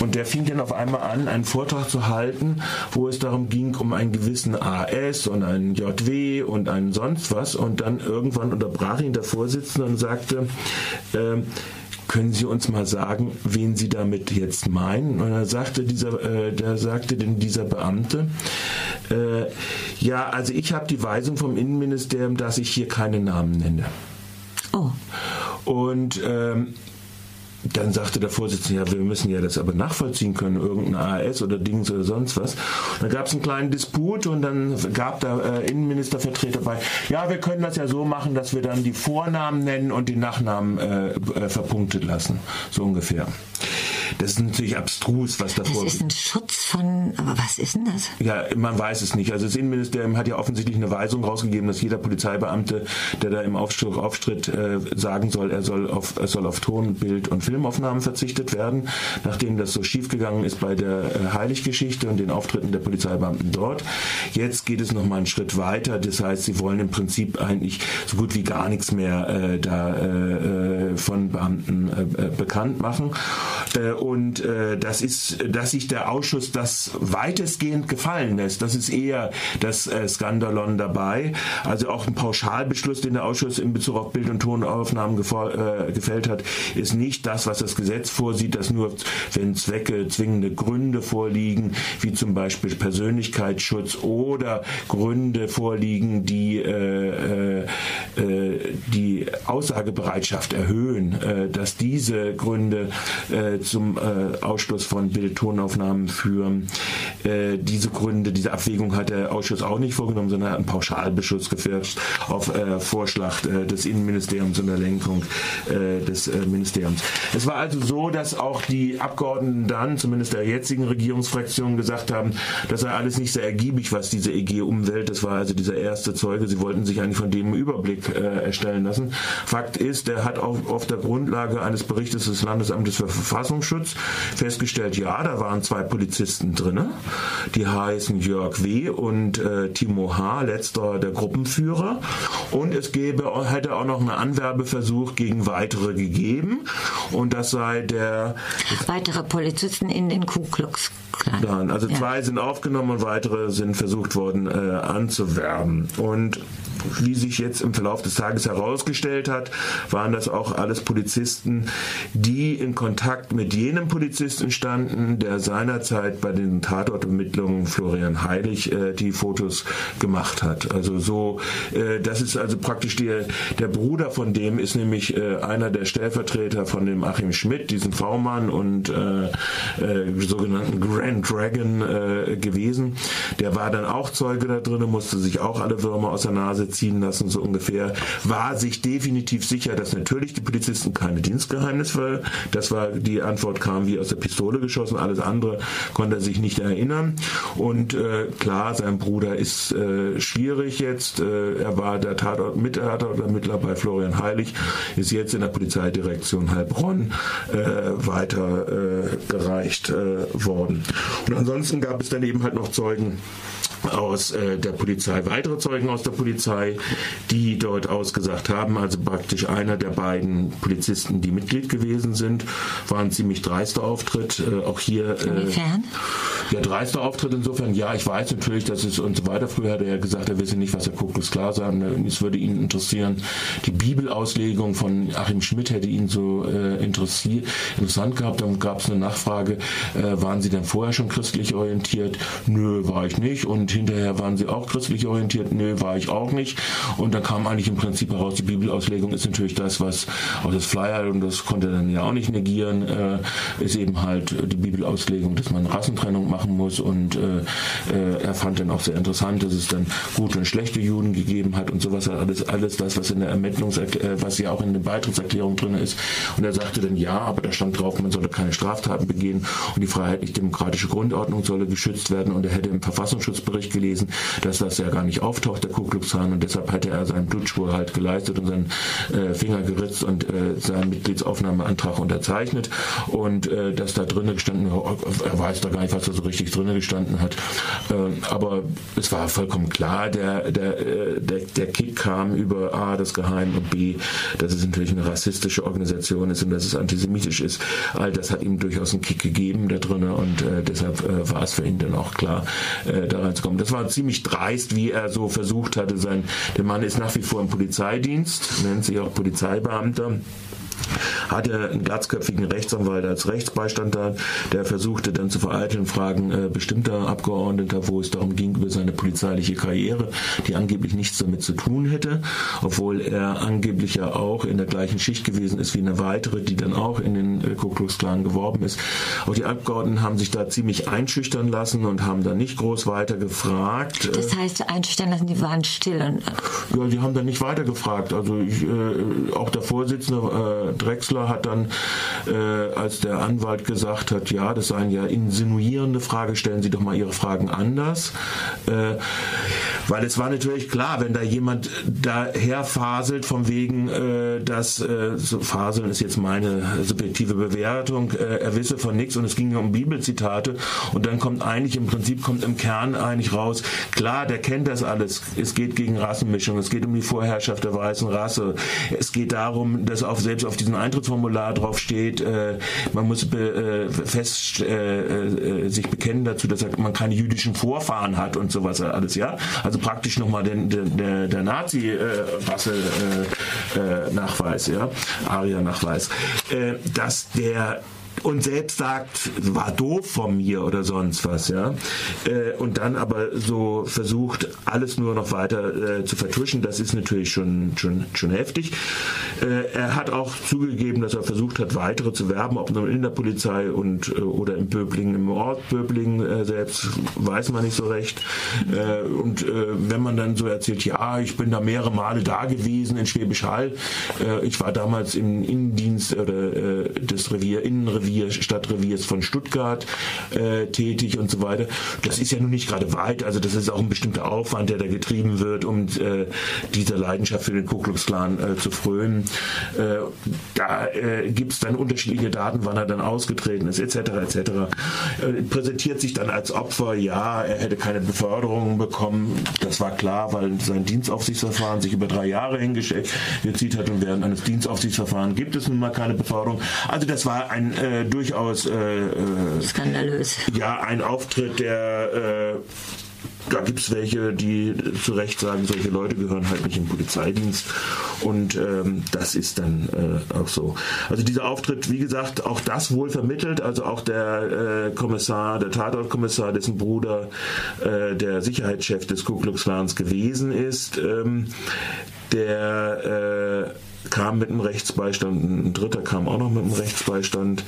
Und der fing dann auf einmal an, einen Vortrag zu halten, wo es darum ging, um einen gewissen AS und einen JW und einen sonst was. Und dann irgendwann unterbrach ihn der Vorsitzende und sagte, äh, können Sie uns mal sagen, wen Sie damit jetzt meinen? Und dann sagte dieser, äh, da sagte denn dieser Beamte, äh, ja, also ich habe die Weisung vom Innenministerium, dass ich hier keine Namen nenne.
Oh.
Und ähm, dann sagte der Vorsitzende, ja, wir müssen ja das aber nachvollziehen können, irgendein AS oder Dings oder sonst was. Und dann gab es einen kleinen Disput und dann gab der äh, Innenministervertreter bei, ja, wir können das ja so machen, dass wir dann die Vornamen nennen und die Nachnamen äh, äh, verpunktet lassen. So ungefähr. Das ist natürlich abstrus, was davor.
Das ist ein Schutz von, aber was ist denn das?
Ja, man weiß es nicht. Also das Innenministerium hat ja offensichtlich eine Weisung rausgegeben, dass jeder Polizeibeamte, der da im Auftritt, Auftritt äh, sagen soll, er soll auf, er soll auf Ton, Bild und Filmaufnahmen verzichtet werden, nachdem das so schiefgegangen ist bei der äh, Heiliggeschichte und den Auftritten der Polizeibeamten dort. Jetzt geht es nochmal einen Schritt weiter. Das heißt, sie wollen im Prinzip eigentlich so gut wie gar nichts mehr äh, da äh, von Beamten äh, bekannt machen. Und äh, das ist, dass sich der Ausschuss das weitestgehend gefallen lässt. Das ist eher das äh, Skandalon dabei. Also auch ein Pauschalbeschluss, den der Ausschuss in Bezug auf Bild- und Tonaufnahmen äh, gefällt hat, ist nicht das, was das Gesetz vorsieht, dass nur wenn Zwecke, zwingende Gründe vorliegen, wie zum Beispiel Persönlichkeitsschutz oder Gründe vorliegen, die äh, äh, die Aussagebereitschaft erhöhen, äh, dass diese Gründe äh, äh, Ausschluss von Bild-Tonaufnahmen führen. Äh, diese Gründe, diese Abwägung hat der Ausschuss auch nicht vorgenommen, sondern hat einen Pauschalbeschluss geführt auf äh, Vorschlag äh, des Innenministeriums und der Lenkung äh, des äh, Ministeriums. Es war also so, dass auch die Abgeordneten dann, zumindest der jetzigen Regierungsfraktion, gesagt haben, das sei alles nicht sehr ergiebig, was diese EG Umwelt, das war also dieser erste Zeuge, sie wollten sich eigentlich von dem einen Überblick erstellen lassen. Fakt ist, der hat auf, auf der Grundlage eines Berichtes des Landesamtes für Verfassungsschutz festgestellt, ja, da waren zwei Polizisten drin. Die heißen Jörg W. und äh, Timo H., letzter der Gruppenführer. Und es gäbe, hätte auch noch einen Anwerbeversuch gegen weitere gegeben. Und das sei der...
Weitere Polizisten in den Ku Klux Klan.
Also zwei ja. sind aufgenommen und weitere sind versucht worden äh, anzuwerben. Und wie sich jetzt im Verlauf des Tages herausgestellt hat, waren das auch alles Polizisten, die in Kontakt mit jenem Polizisten standen, der seinerzeit bei den Tatortermittlungen Florian Heilig äh, die Fotos gemacht hat. Also so, äh, das ist also praktisch der, der Bruder von dem ist nämlich äh, einer der Stellvertreter von dem Achim Schmidt, diesem V-Mann und äh, äh, sogenannten Grand Dragon äh, gewesen. Der war dann auch Zeuge da drin, musste sich auch alle Würmer aus der Nase ziehen lassen, so ungefähr. War sich definitiv sicher, dass natürlich die Polizisten keine Dienstgeheimnis war. Das war die Antwort kam wie aus der Pistole geschossen. Alles andere konnte er sich nicht erinnern. Und äh, klar, sein Bruder ist äh, schwierig jetzt. Äh, er war der Tatort, Mitarbeiter bei Florian Heilig, ist jetzt in der Polizeidirektion Heilbronn äh, weitergereicht äh, worden. Und ansonsten gab es dann eben halt noch Zeugen aus äh, der Polizei, weitere Zeugen aus der Polizei, die dort ausgesagt haben. Also praktisch einer der beiden Polizisten, die Mitglied gewesen sind, war ein ziemlich dreister Auftritt. Äh, auch hier. Äh,
Inwiefern?
Ja, dreister Auftritt insofern, ja, ich weiß natürlich, dass es und so weiter. Früher hat er ja gesagt, er wisse nicht, was der Kuckucks klar sagen. Es würde ihn interessieren. Die Bibelauslegung von Achim Schmidt hätte ihn so äh, interessiert, interessant gehabt. Dann gab es eine Nachfrage, äh, waren Sie denn vorher schon christlich orientiert? Nö, war ich nicht. Und hinterher waren Sie auch christlich orientiert? Nö, war ich auch nicht. Und dann kam eigentlich im Prinzip heraus, die Bibelauslegung ist natürlich das, was aus das Flyer, und das konnte er dann ja auch nicht negieren, äh, ist eben halt die Bibelauslegung, dass man Rassentrennung machen muss. Und äh, äh, er fand dann auch sehr interessant, dass es dann gute und schlechte Juden gegeben hat und sowas. Alles, alles das, was in der Ermittlungserklärung, äh, was ja auch in der Beitrittserklärung drin ist. Und er sagte dann ja, aber da stand drauf, man solle keine Straftaten begehen und die freiheitlich-demokratische Grundordnung solle geschützt werden. Und er hätte im Verfassungsschutzbericht gelesen, dass das ja gar nicht auftaucht, der Ku Klux Klan. Und deshalb hätte er seinen Blutspur halt geleistet und seinen äh, Finger geritzt und äh, seinen Mitgliedsaufnahmeantrag unterzeichnet. Und äh, dass da drinnen gestanden, er weiß da gar nicht, was da so richtig drinnen gestanden hat. Äh, aber es war vollkommen klar, der, der, äh, der, der Kick kam über A, das Geheim und B, dass es natürlich eine rassistische Organisation ist und dass es antisemitisch ist. All das hat ihm durchaus einen Kick gegeben da drinnen und äh, deshalb äh, war es für ihn dann auch klar, äh, da reinzukommen. Das war ziemlich dreist, wie er so versucht hatte. Sein, der Mann ist nach wie vor im Polizeidienst, nennt sich auch Polizeibeamter hatte einen glatzköpfigen Rechtsanwalt als Rechtsbeistand da, der versuchte dann zu vereiteln Fragen äh, bestimmter Abgeordneter, wo es darum ging, über seine polizeiliche Karriere, die angeblich nichts damit zu tun hätte, obwohl er angeblich ja auch in der gleichen Schicht gewesen ist wie eine weitere, die dann auch in den äh, Ku Klux Klan geworben ist. Auch die Abgeordneten haben sich da ziemlich einschüchtern lassen und haben da nicht groß weiter gefragt.
Das heißt, einstellen lassen, die waren still. Und
ja, die haben dann nicht weiter gefragt. Also ich, äh, auch der Vorsitzende äh, Drexler hat dann, äh, als der Anwalt gesagt hat, ja, das seien ja insinuierende Fragen, stellen Sie doch mal Ihre Fragen anders. Äh, weil es war natürlich klar, wenn da jemand daher faselt, von wegen, äh, dass, äh, so faseln ist jetzt meine subjektive Bewertung, äh, er wisse von nichts und es ging um Bibelzitate und dann kommt eigentlich im Prinzip kommt im Kern eigentlich raus, klar, der kennt das alles. Es geht gegen Rassenmischung, es geht um die Vorherrschaft der weißen Rasse, es geht darum, dass auf, selbst auf diesem Eintrittsformular drauf steht, äh, man muss be, äh, fest äh, äh, sich bekennen dazu, dass man keine jüdischen Vorfahren hat und sowas alles, ja. Also praktisch nochmal den, der, der Nazi-Rasse-Nachweis, äh, ja, Aria-Nachweis, äh, dass der und selbst sagt, war doof von mir oder sonst was, ja. Äh, und dann aber so versucht, alles nur noch weiter äh, zu vertuschen, das ist natürlich schon, schon, schon heftig. Äh, er hat auch zugegeben, dass er versucht hat, weitere zu werben, ob nun in der Polizei und oder im Böblingen, im Ort Böblingen selbst, weiß man nicht so recht. Und wenn man dann so erzählt, ja, ich bin da mehrere Male da gewesen in Schwäbisch Hall, ich war damals im Innendienst oder des Revier, Innenrevier, Stadtreviers von Stuttgart tätig und so weiter. Das ist ja nun nicht gerade weit, also das ist auch ein bestimmter Aufwand, der da getrieben wird, um dieser Leidenschaft für den Ku Klux Klan zu frönen. Äh, da äh, gibt es dann unterschiedliche Daten, wann er dann ausgetreten ist, etc. etc. Äh, präsentiert sich dann als Opfer, ja, er hätte keine Beförderung bekommen. Das war klar, weil sein Dienstaufsichtsverfahren sich über drei Jahre hingezogen hat und während eines Dienstaufsichtsverfahrens gibt es nun mal keine Beförderung. Also das war ein äh, durchaus äh,
skandalös.
Ja, ein Auftritt, der da gibt es welche, die zu Recht sagen, solche Leute gehören halt nicht in den Polizeidienst. Und ähm, das ist dann äh, auch so. Also dieser Auftritt, wie gesagt, auch das wohl vermittelt. Also auch der äh, Kommissar, der Tatortkommissar, dessen Bruder äh, der Sicherheitschef des Ku Klux Klans gewesen ist, ähm, der äh, kam mit einem Rechtsbeistand, ein dritter kam auch noch mit einem Rechtsbeistand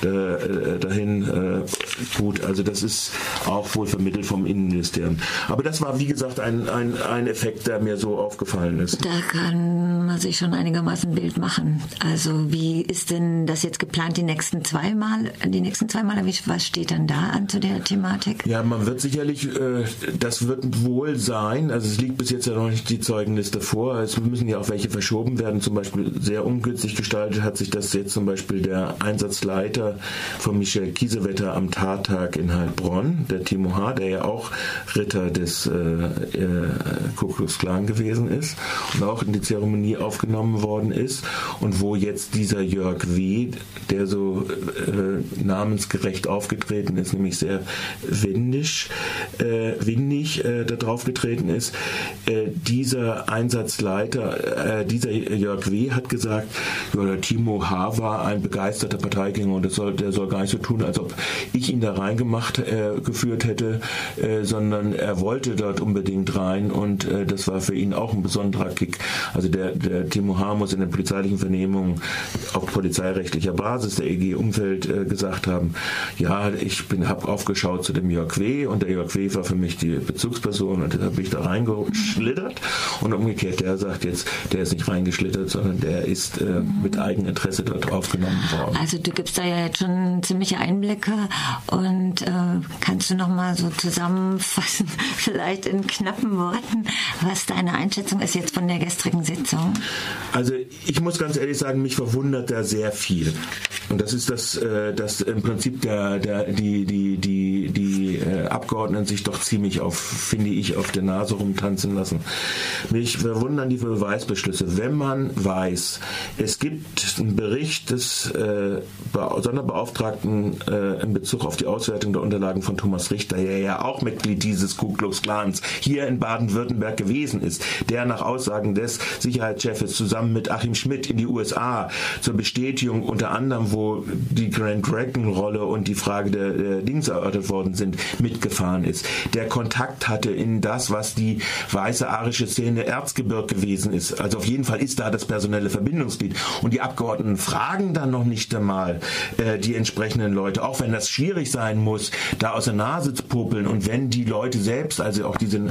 da, äh, dahin. Äh, gut, also das ist auch wohl vermittelt vom Innenministerium. Aber das war, wie gesagt, ein, ein, ein Effekt, der mir so aufgefallen ist.
Da kann man sich schon einigermaßen ein Bild machen. Also wie ist denn das jetzt geplant, die nächsten zweimal, die nächsten zweimal, was steht dann da an zu der Thematik?
Ja, man wird sicherlich, äh, das wird wohl sein, also es liegt bis jetzt ja noch nicht die Zeugenliste vor, es müssen ja auch welche verschoben werden, zum Beispiel sehr ungünstig gestaltet hat sich das jetzt zum Beispiel der Einsatzleiter von Michel Kiesewetter am Tattag in Heilbronn, der Timo H., der ja auch Ritter des äh, äh, Ku Klan gewesen ist und auch in die Zeremonie aufgenommen worden ist und wo jetzt dieser Jörg W., der so äh, namensgerecht aufgetreten ist, nämlich sehr windig, äh, windig äh, da drauf getreten ist, äh, dieser Einsatzleiter, äh, dieser Jörg W. hat gesagt, der Timo H. war ein begeisterter Parteigänger und soll, der soll gar nicht so tun, als ob ich ihn da reingemacht äh, geführt hätte, äh, sondern er wollte dort unbedingt rein und äh, das war für ihn auch ein besonderer Kick. Also der, der Timo H. muss in den polizeilichen Vernehmungen auf polizeirechtlicher Basis der EG Umfeld äh, gesagt haben, ja, ich habe aufgeschaut zu dem Jörg W. und der Jörg W. war für mich die Bezugsperson und deshalb bin ich da reingeschlittert und umgekehrt, der sagt jetzt, der ist nicht reingeschlittert, sondern der ist äh, mit Eigeninteresse dort aufgenommen worden.
Also du gibst da ja jetzt schon ziemliche Einblicke und äh, kannst du noch mal so zusammenfassen, vielleicht in knappen Worten, was deine Einschätzung ist jetzt von der gestrigen Sitzung?
Also ich muss ganz ehrlich sagen, mich verwundert da sehr viel. Und das ist das, äh, dass im Prinzip der, der, die, die, die, die äh, Abgeordneten sich doch ziemlich auf, finde ich, auf der Nase rumtanzen lassen. Mich verwundern die Beweisbeschlüsse. Wenn man weiß, es gibt einen Bericht des äh, Be Sonderbeauftragten in Bezug auf die Auswertung der Unterlagen von Thomas Richter, der ja auch Mitglied dieses Ku Klux Klans hier in Baden-Württemberg gewesen ist, der nach Aussagen des Sicherheitschefs zusammen mit Achim Schmidt in die USA zur Bestätigung unter anderem, wo die Grand Dragon-Rolle und die Frage der, der Dings erörtert worden sind, mitgefahren ist, der Kontakt hatte in das, was die weiße arische Szene Erzgebirg gewesen ist. Also auf jeden Fall ist da das personelle Verbindungsglied. Und die Abgeordneten fragen dann noch nicht einmal äh, die entsprechenden Leute, auch wenn das schwierig sein muss, da aus der Nase zu popeln. Und wenn die Leute selbst, also auch diese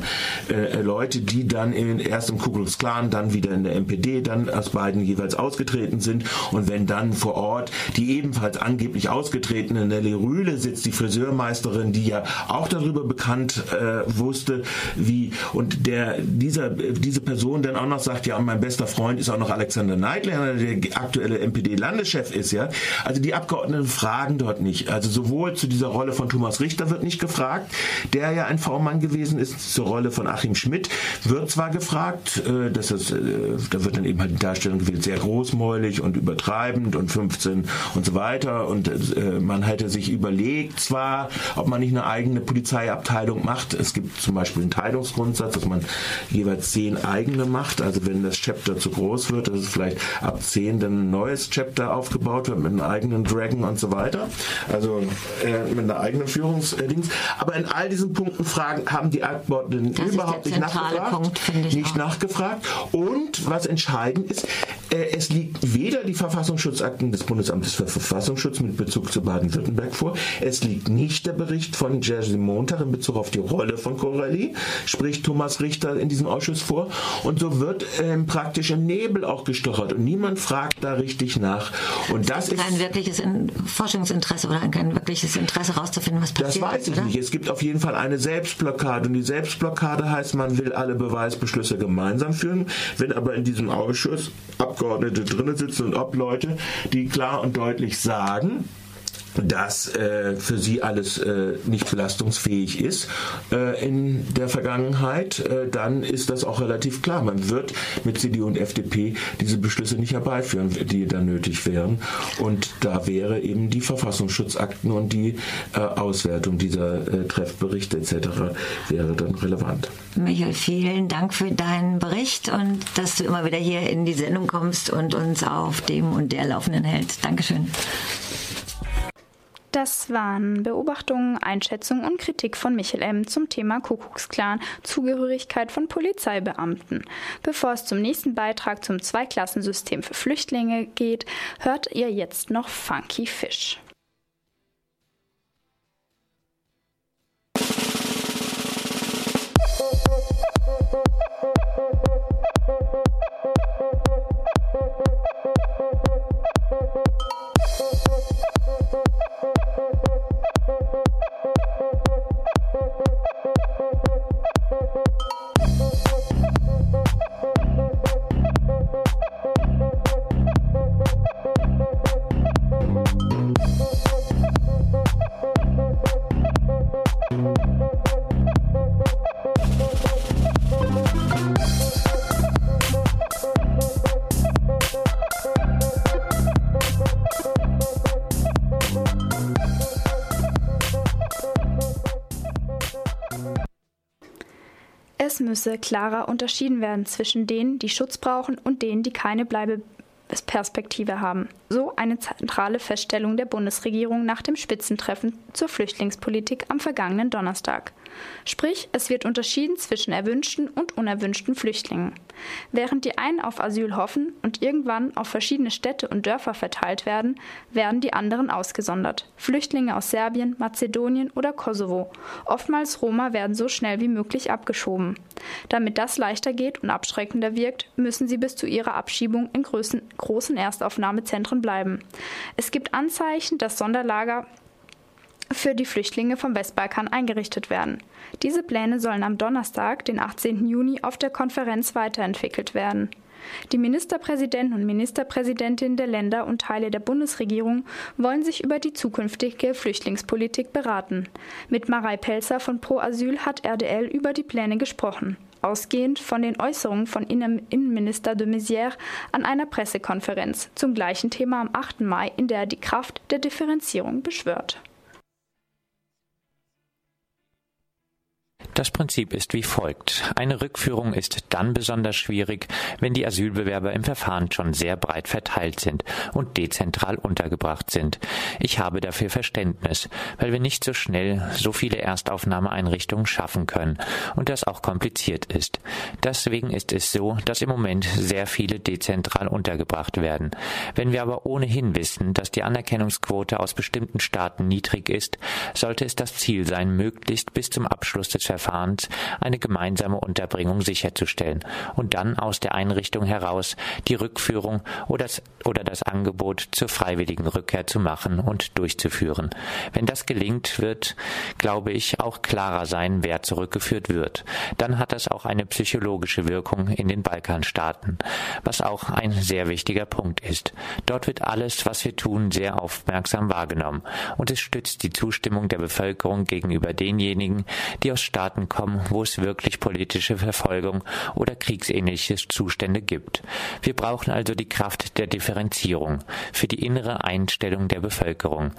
äh, Leute, die dann in, erst im Ku Klux Klan, dann wieder in der MPD, dann aus beiden jeweils ausgetreten sind und wenn dann vor Ort die ebenfalls angeblich ausgetretene Nelly Rühle sitzt, die Friseurmeisterin, die ja auch darüber bekannt äh, wusste, wie und der dieser diese Person dann auch noch sagt, ja, mein bester Freund ist auch noch Alexander Neidler, der aktuelle MPD-Landeschef ist, ja. Also die Abgeordneten fragen dort nicht. Also sowohl zu dieser Rolle von Thomas Richter wird nicht gefragt, der ja ein V-Mann gewesen ist, zur Rolle von Achim Schmidt wird zwar gefragt, äh, dass das, äh, da wird dann eben halt die Darstellung gewählt, sehr großmäulig und übertreibend und 15 und so weiter und äh, man hätte sich überlegt zwar, ob man nicht eine eigene Polizeiabteilung macht. Es gibt zum Beispiel einen Teilungsgrundsatz, dass man jeweils zehn eigene macht. Also wenn das Chapter zu groß wird, dass es vielleicht ab zehn dann ein neues Chapter aufgebaut wird mit einem eigenen Dragon und so weiter. Also äh, mit einer eigenen Führungsdings. Aber in all diesen Punkten Fragen haben die Abgeordneten überhaupt nicht nachgefragt.
Punkt,
nicht
auch.
nachgefragt. Und was entscheidend ist, äh, es liegt weder die Verfassungsschutzakten des Bundesamtes für Verfassungsschutz mit Bezug zu Baden-Württemberg vor, es liegt nicht der Bericht von Jerzy Montag in Bezug auf die Rolle von Corelli, spricht Thomas Richter in diesem Ausschuss vor. Und so wird ähm, praktisch im Nebel auch gestochert und niemand fragt da richtig nach. Und das ist
kein wirkliches In Forschungsinteresse oder kein wirkliches Interesse herauszufinden, was
das
passiert
weiß
ist,
ich
oder?
nicht. Es gibt auf jeden Fall eine Selbstblockade und die Selbstblockade heißt, man will alle Beweisbeschlüsse gemeinsam führen. Wenn aber in diesem Ausschuss Abgeordnete drinnen sitzen und Obleute, die klar und deutlich sagen, dass äh, für sie alles äh, nicht belastungsfähig ist äh, in der Vergangenheit, äh, dann ist das auch relativ klar. Man wird mit CDU und FDP diese Beschlüsse nicht herbeiführen, die dann nötig wären. Und da wäre eben die Verfassungsschutzakten und die äh, Auswertung dieser äh, Treffberichte etc. wäre dann relevant.
Michael, vielen Dank für deinen Bericht und dass du immer wieder hier in die Sendung kommst und uns auf dem und der Laufenden hältst. Dankeschön.
Das waren Beobachtungen, Einschätzungen und Kritik von Michael M. zum Thema Kuckucksklan, Zugehörigkeit von Polizeibeamten. Bevor es zum nächsten Beitrag zum Zweiklassensystem für Flüchtlinge geht, hört ihr jetzt noch Funky Fish. Müsse klarer unterschieden werden zwischen denen, die Schutz brauchen und denen, die keine Bleibeperspektive haben. So eine zentrale Feststellung der Bundesregierung nach dem Spitzentreffen zur Flüchtlingspolitik am vergangenen Donnerstag. Sprich, es wird unterschieden zwischen erwünschten und unerwünschten Flüchtlingen. Während die einen auf Asyl hoffen und irgendwann auf verschiedene Städte und Dörfer verteilt werden, werden die anderen ausgesondert. Flüchtlinge aus Serbien, Mazedonien oder Kosovo. Oftmals Roma werden so schnell wie möglich abgeschoben. Damit das leichter geht und abschreckender wirkt, müssen sie bis zu ihrer Abschiebung in großen, Erstaufnahmezentren bleiben. Es gibt Anzeichen, dass Sonderlager für die Flüchtlinge vom Westbalkan eingerichtet werden. Diese Pläne sollen am Donnerstag, den 18. Juni, auf der Konferenz weiterentwickelt werden. Die Ministerpräsidenten und Ministerpräsidentinnen der Länder und Teile der Bundesregierung wollen sich über die zukünftige Flüchtlingspolitik beraten. Mit Marei Pelzer von Pro Asyl hat RDL über die Pläne gesprochen. Ausgehend von den Äußerungen von Innenminister de Maizière an einer Pressekonferenz zum gleichen Thema am 8. Mai, in der er die Kraft der Differenzierung beschwört.
Das Prinzip ist wie folgt. Eine Rückführung ist dann besonders schwierig, wenn die Asylbewerber im Verfahren schon sehr breit verteilt sind und dezentral untergebracht sind. Ich habe dafür Verständnis, weil wir nicht so schnell so viele Erstaufnahmeeinrichtungen schaffen können und das auch kompliziert ist. Deswegen ist es so, dass im Moment sehr viele dezentral untergebracht werden. Wenn wir aber ohnehin wissen, dass die Anerkennungsquote aus bestimmten Staaten niedrig ist, sollte es das Ziel sein, möglichst bis zum Abschluss des Verfahrens eine gemeinsame Unterbringung sicherzustellen und dann aus der Einrichtung heraus die Rückführung oder das, oder das Angebot zur freiwilligen Rückkehr zu machen und durchzuführen. Wenn das gelingt, wird, glaube ich, auch klarer sein, wer zurückgeführt wird. Dann hat das auch eine psychologische Wirkung in den Balkanstaaten, was auch ein sehr wichtiger Punkt ist. Dort wird alles, was wir tun, sehr aufmerksam wahrgenommen und es stützt die Zustimmung der Bevölkerung gegenüber denjenigen, die aus Staaten kommen, wo es wirklich politische Verfolgung oder kriegsähnliche Zustände gibt. Wir brauchen also die Kraft der Differenzierung für die innere Einstellung der Bevölkerung.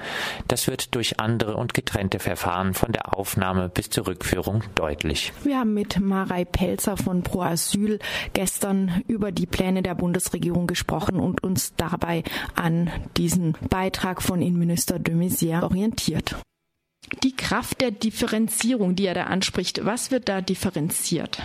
Das wird durch andere und getrennte Verfahren von der Aufnahme bis zur Rückführung deutlich.
Wir haben mit Marei Pelzer von Pro Asyl gestern über die Pläne der Bundesregierung gesprochen und uns dabei an diesen Beitrag von Innenminister de Maizière orientiert. Die Kraft der Differenzierung, die er da anspricht, was wird da differenziert?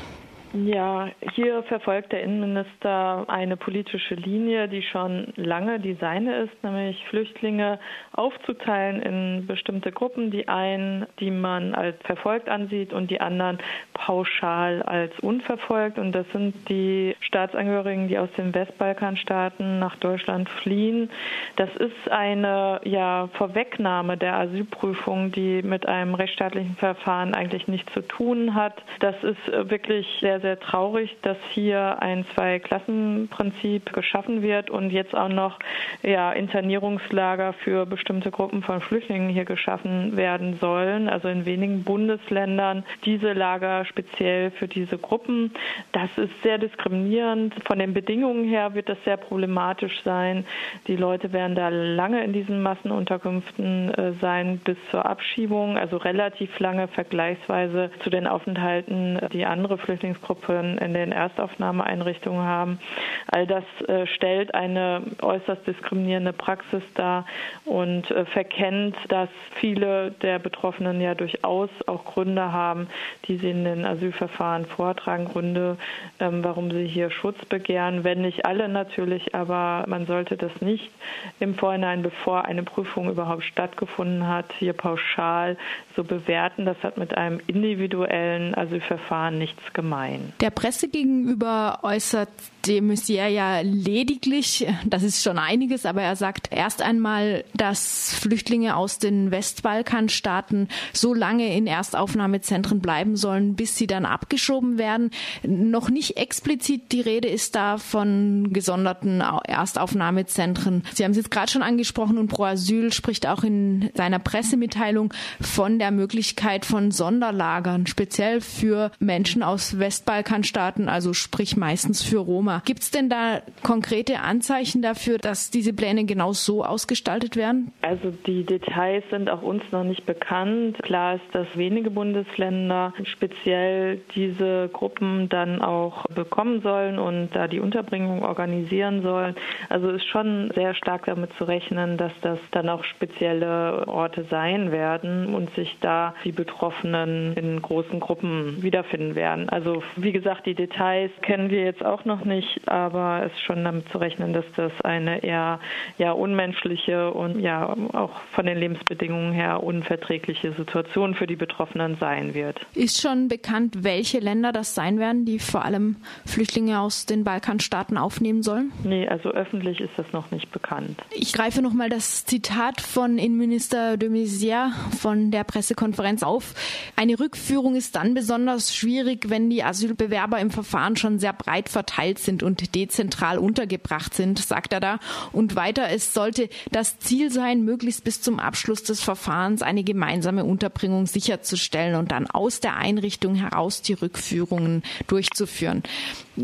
Ja, hier verfolgt der Innenminister eine politische Linie, die schon lange die seine ist, nämlich Flüchtlinge aufzuteilen in bestimmte Gruppen, die einen, die man als verfolgt ansieht und die anderen pauschal als unverfolgt. Und das sind die Staatsangehörigen, die aus den Westbalkanstaaten nach Deutschland fliehen. Das ist eine ja, Vorwegnahme der Asylprüfung, die mit einem rechtsstaatlichen Verfahren eigentlich nichts zu tun hat. Das ist wirklich sehr sehr traurig, dass hier ein Zwei-Klassen-Prinzip geschaffen wird und jetzt auch noch ja, Internierungslager für bestimmte Gruppen von Flüchtlingen hier geschaffen werden sollen. Also in wenigen Bundesländern diese Lager speziell für diese Gruppen. Das ist sehr diskriminierend. Von den Bedingungen her wird das sehr problematisch sein. Die Leute werden da lange in diesen Massenunterkünften äh, sein bis zur Abschiebung, also relativ lange vergleichsweise zu den Aufenthalten, die andere Flüchtlingsgruppen in den Erstaufnahmeeinrichtungen haben. All das äh, stellt eine äußerst diskriminierende Praxis dar und äh, verkennt, dass viele der Betroffenen ja durchaus auch Gründe haben, die sie in den Asylverfahren vortragen, Gründe, ähm, warum sie hier Schutz begehren. Wenn nicht alle natürlich, aber man sollte das nicht im Vorhinein, bevor eine Prüfung überhaupt stattgefunden hat, hier pauschal so bewerten. Das hat mit einem individuellen Asylverfahren nichts gemein.
Der Presse gegenüber äußert de Maizière ja lediglich, das ist schon einiges, aber er sagt erst einmal, dass Flüchtlinge aus den Westbalkanstaaten so lange in Erstaufnahmezentren bleiben sollen, bis sie dann abgeschoben werden. Noch nicht explizit die Rede ist da von gesonderten Erstaufnahmezentren. Sie haben es jetzt gerade schon angesprochen und Pro Asyl spricht auch in seiner Pressemitteilung von der Möglichkeit von Sonderlagern, speziell für Menschen aus Westbalkanstaaten, also sprich meistens für Roma. Gibt es denn da konkrete Anzeichen dafür, dass diese Pläne genau so ausgestaltet werden?
Also die Details sind auch uns noch nicht bekannt. Klar ist, dass wenige Bundesländer speziell diese Gruppen dann auch bekommen sollen und da die Unterbringung organisieren sollen. Also ist schon sehr stark damit zu rechnen, dass das dann auch spezielle Orte sein werden und sich da die Betroffenen in großen Gruppen wiederfinden werden. Also wie gesagt, die Details kennen wir jetzt auch noch nicht, aber es ist schon damit zu rechnen, dass das eine eher ja unmenschliche und ja auch von den Lebensbedingungen her unverträgliche Situation für die Betroffenen sein wird.
Ist schon bekannt, welche Länder das sein werden, die vor allem Flüchtlinge aus den Balkanstaaten aufnehmen sollen?
Nee, also öffentlich ist das noch nicht bekannt.
Ich greife nochmal das Zitat von Innenminister de Maizière von der Pressekonferenz auf. Eine Rückführung ist dann besonders schwierig, wenn die Asylbewerber im Verfahren schon sehr breit verteilt sind und dezentral untergebracht sind, sagt er da. Und weiter, es sollte das Ziel sein, möglichst bis zum Abschluss des Verfahrens eine gemeinsame Unterbringung sicherzustellen und dann aus der Einrichtung heraus die Rückführungen durchzuführen.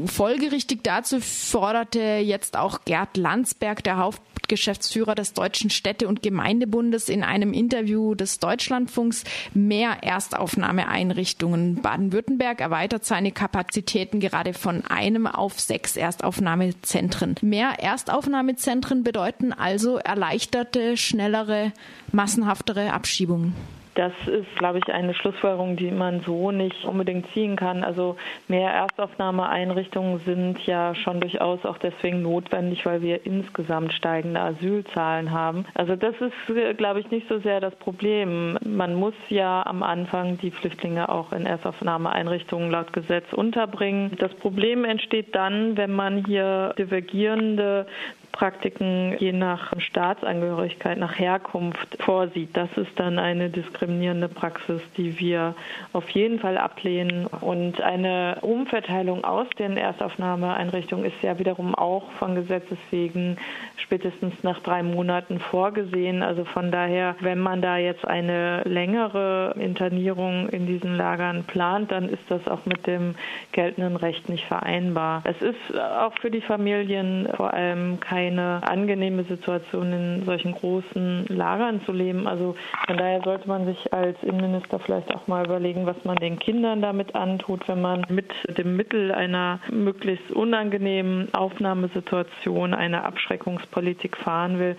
Folgerichtig dazu forderte jetzt auch Gerd Landsberg, der Hauptgeschäftsführer des Deutschen Städte- und Gemeindebundes, in einem Interview des Deutschlandfunks mehr Erstaufnahmeeinrichtungen. Baden-Württemberg erweitert seine Kapazitäten gerade von einem auf sechs Erstaufnahmezentren. Mehr Erstaufnahmezentren bedeuten also erleichterte, schnellere, massenhaftere Abschiebungen.
Das ist, glaube ich, eine Schlussfolgerung, die man so nicht unbedingt ziehen kann. Also mehr Erstaufnahmeeinrichtungen sind ja schon durchaus auch deswegen notwendig, weil wir insgesamt steigende Asylzahlen haben. Also das ist, glaube ich, nicht so sehr das Problem. Man muss ja am Anfang die Flüchtlinge auch in Erstaufnahmeeinrichtungen laut Gesetz unterbringen. Das Problem entsteht dann, wenn man hier divergierende Praktiken je nach Staatsangehörigkeit, nach Herkunft vorsieht. Das ist dann eine diskriminierende Praxis, die wir auf jeden Fall ablehnen. Und eine Umverteilung aus den Erstaufnahmeeinrichtungen ist ja wiederum auch von Gesetzes wegen spätestens nach drei Monaten vorgesehen. Also von daher, wenn man da jetzt eine längere Internierung in diesen Lagern plant, dann ist das auch mit dem geltenden Recht nicht vereinbar. Es ist auch für die Familien vor allem kein keine angenehme Situation, in solchen großen Lagern zu leben. Also von daher sollte man sich als Innenminister vielleicht auch mal überlegen, was man den Kindern damit antut, wenn man mit dem Mittel einer möglichst unangenehmen Aufnahmesituation eine Abschreckungspolitik fahren will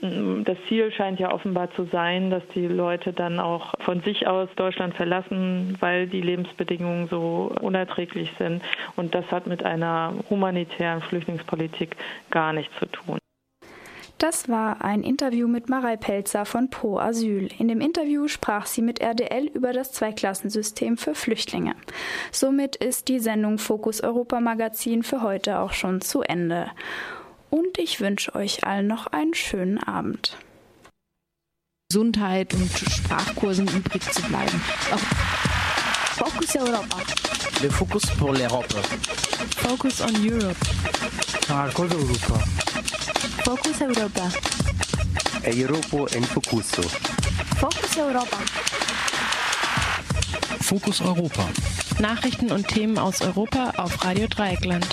das Ziel scheint ja offenbar zu sein, dass die Leute dann auch von sich aus Deutschland verlassen, weil die Lebensbedingungen so unerträglich sind. Und das hat mit einer humanitären Flüchtlingspolitik gar nichts zu tun.
Das war ein Interview mit Marei Pelzer von Pro Asyl. In dem Interview sprach sie mit RDL über das Zweiklassensystem für Flüchtlinge. Somit ist die Sendung Fokus Europa Magazin für heute auch schon zu Ende und ich wünsche euch allen noch einen schönen Abend.
Gesundheit und Sprachkursen übrig zu bleiben.
Fokus Europa.
Le Focus pour l'Europe.
Focus on Europe.
Marcos Europa.
Focus Europa.
Europa en Focuso.
Focus Europa.
Fokus Europa.
Nachrichten und Themen aus Europa auf Radio Dreieckland.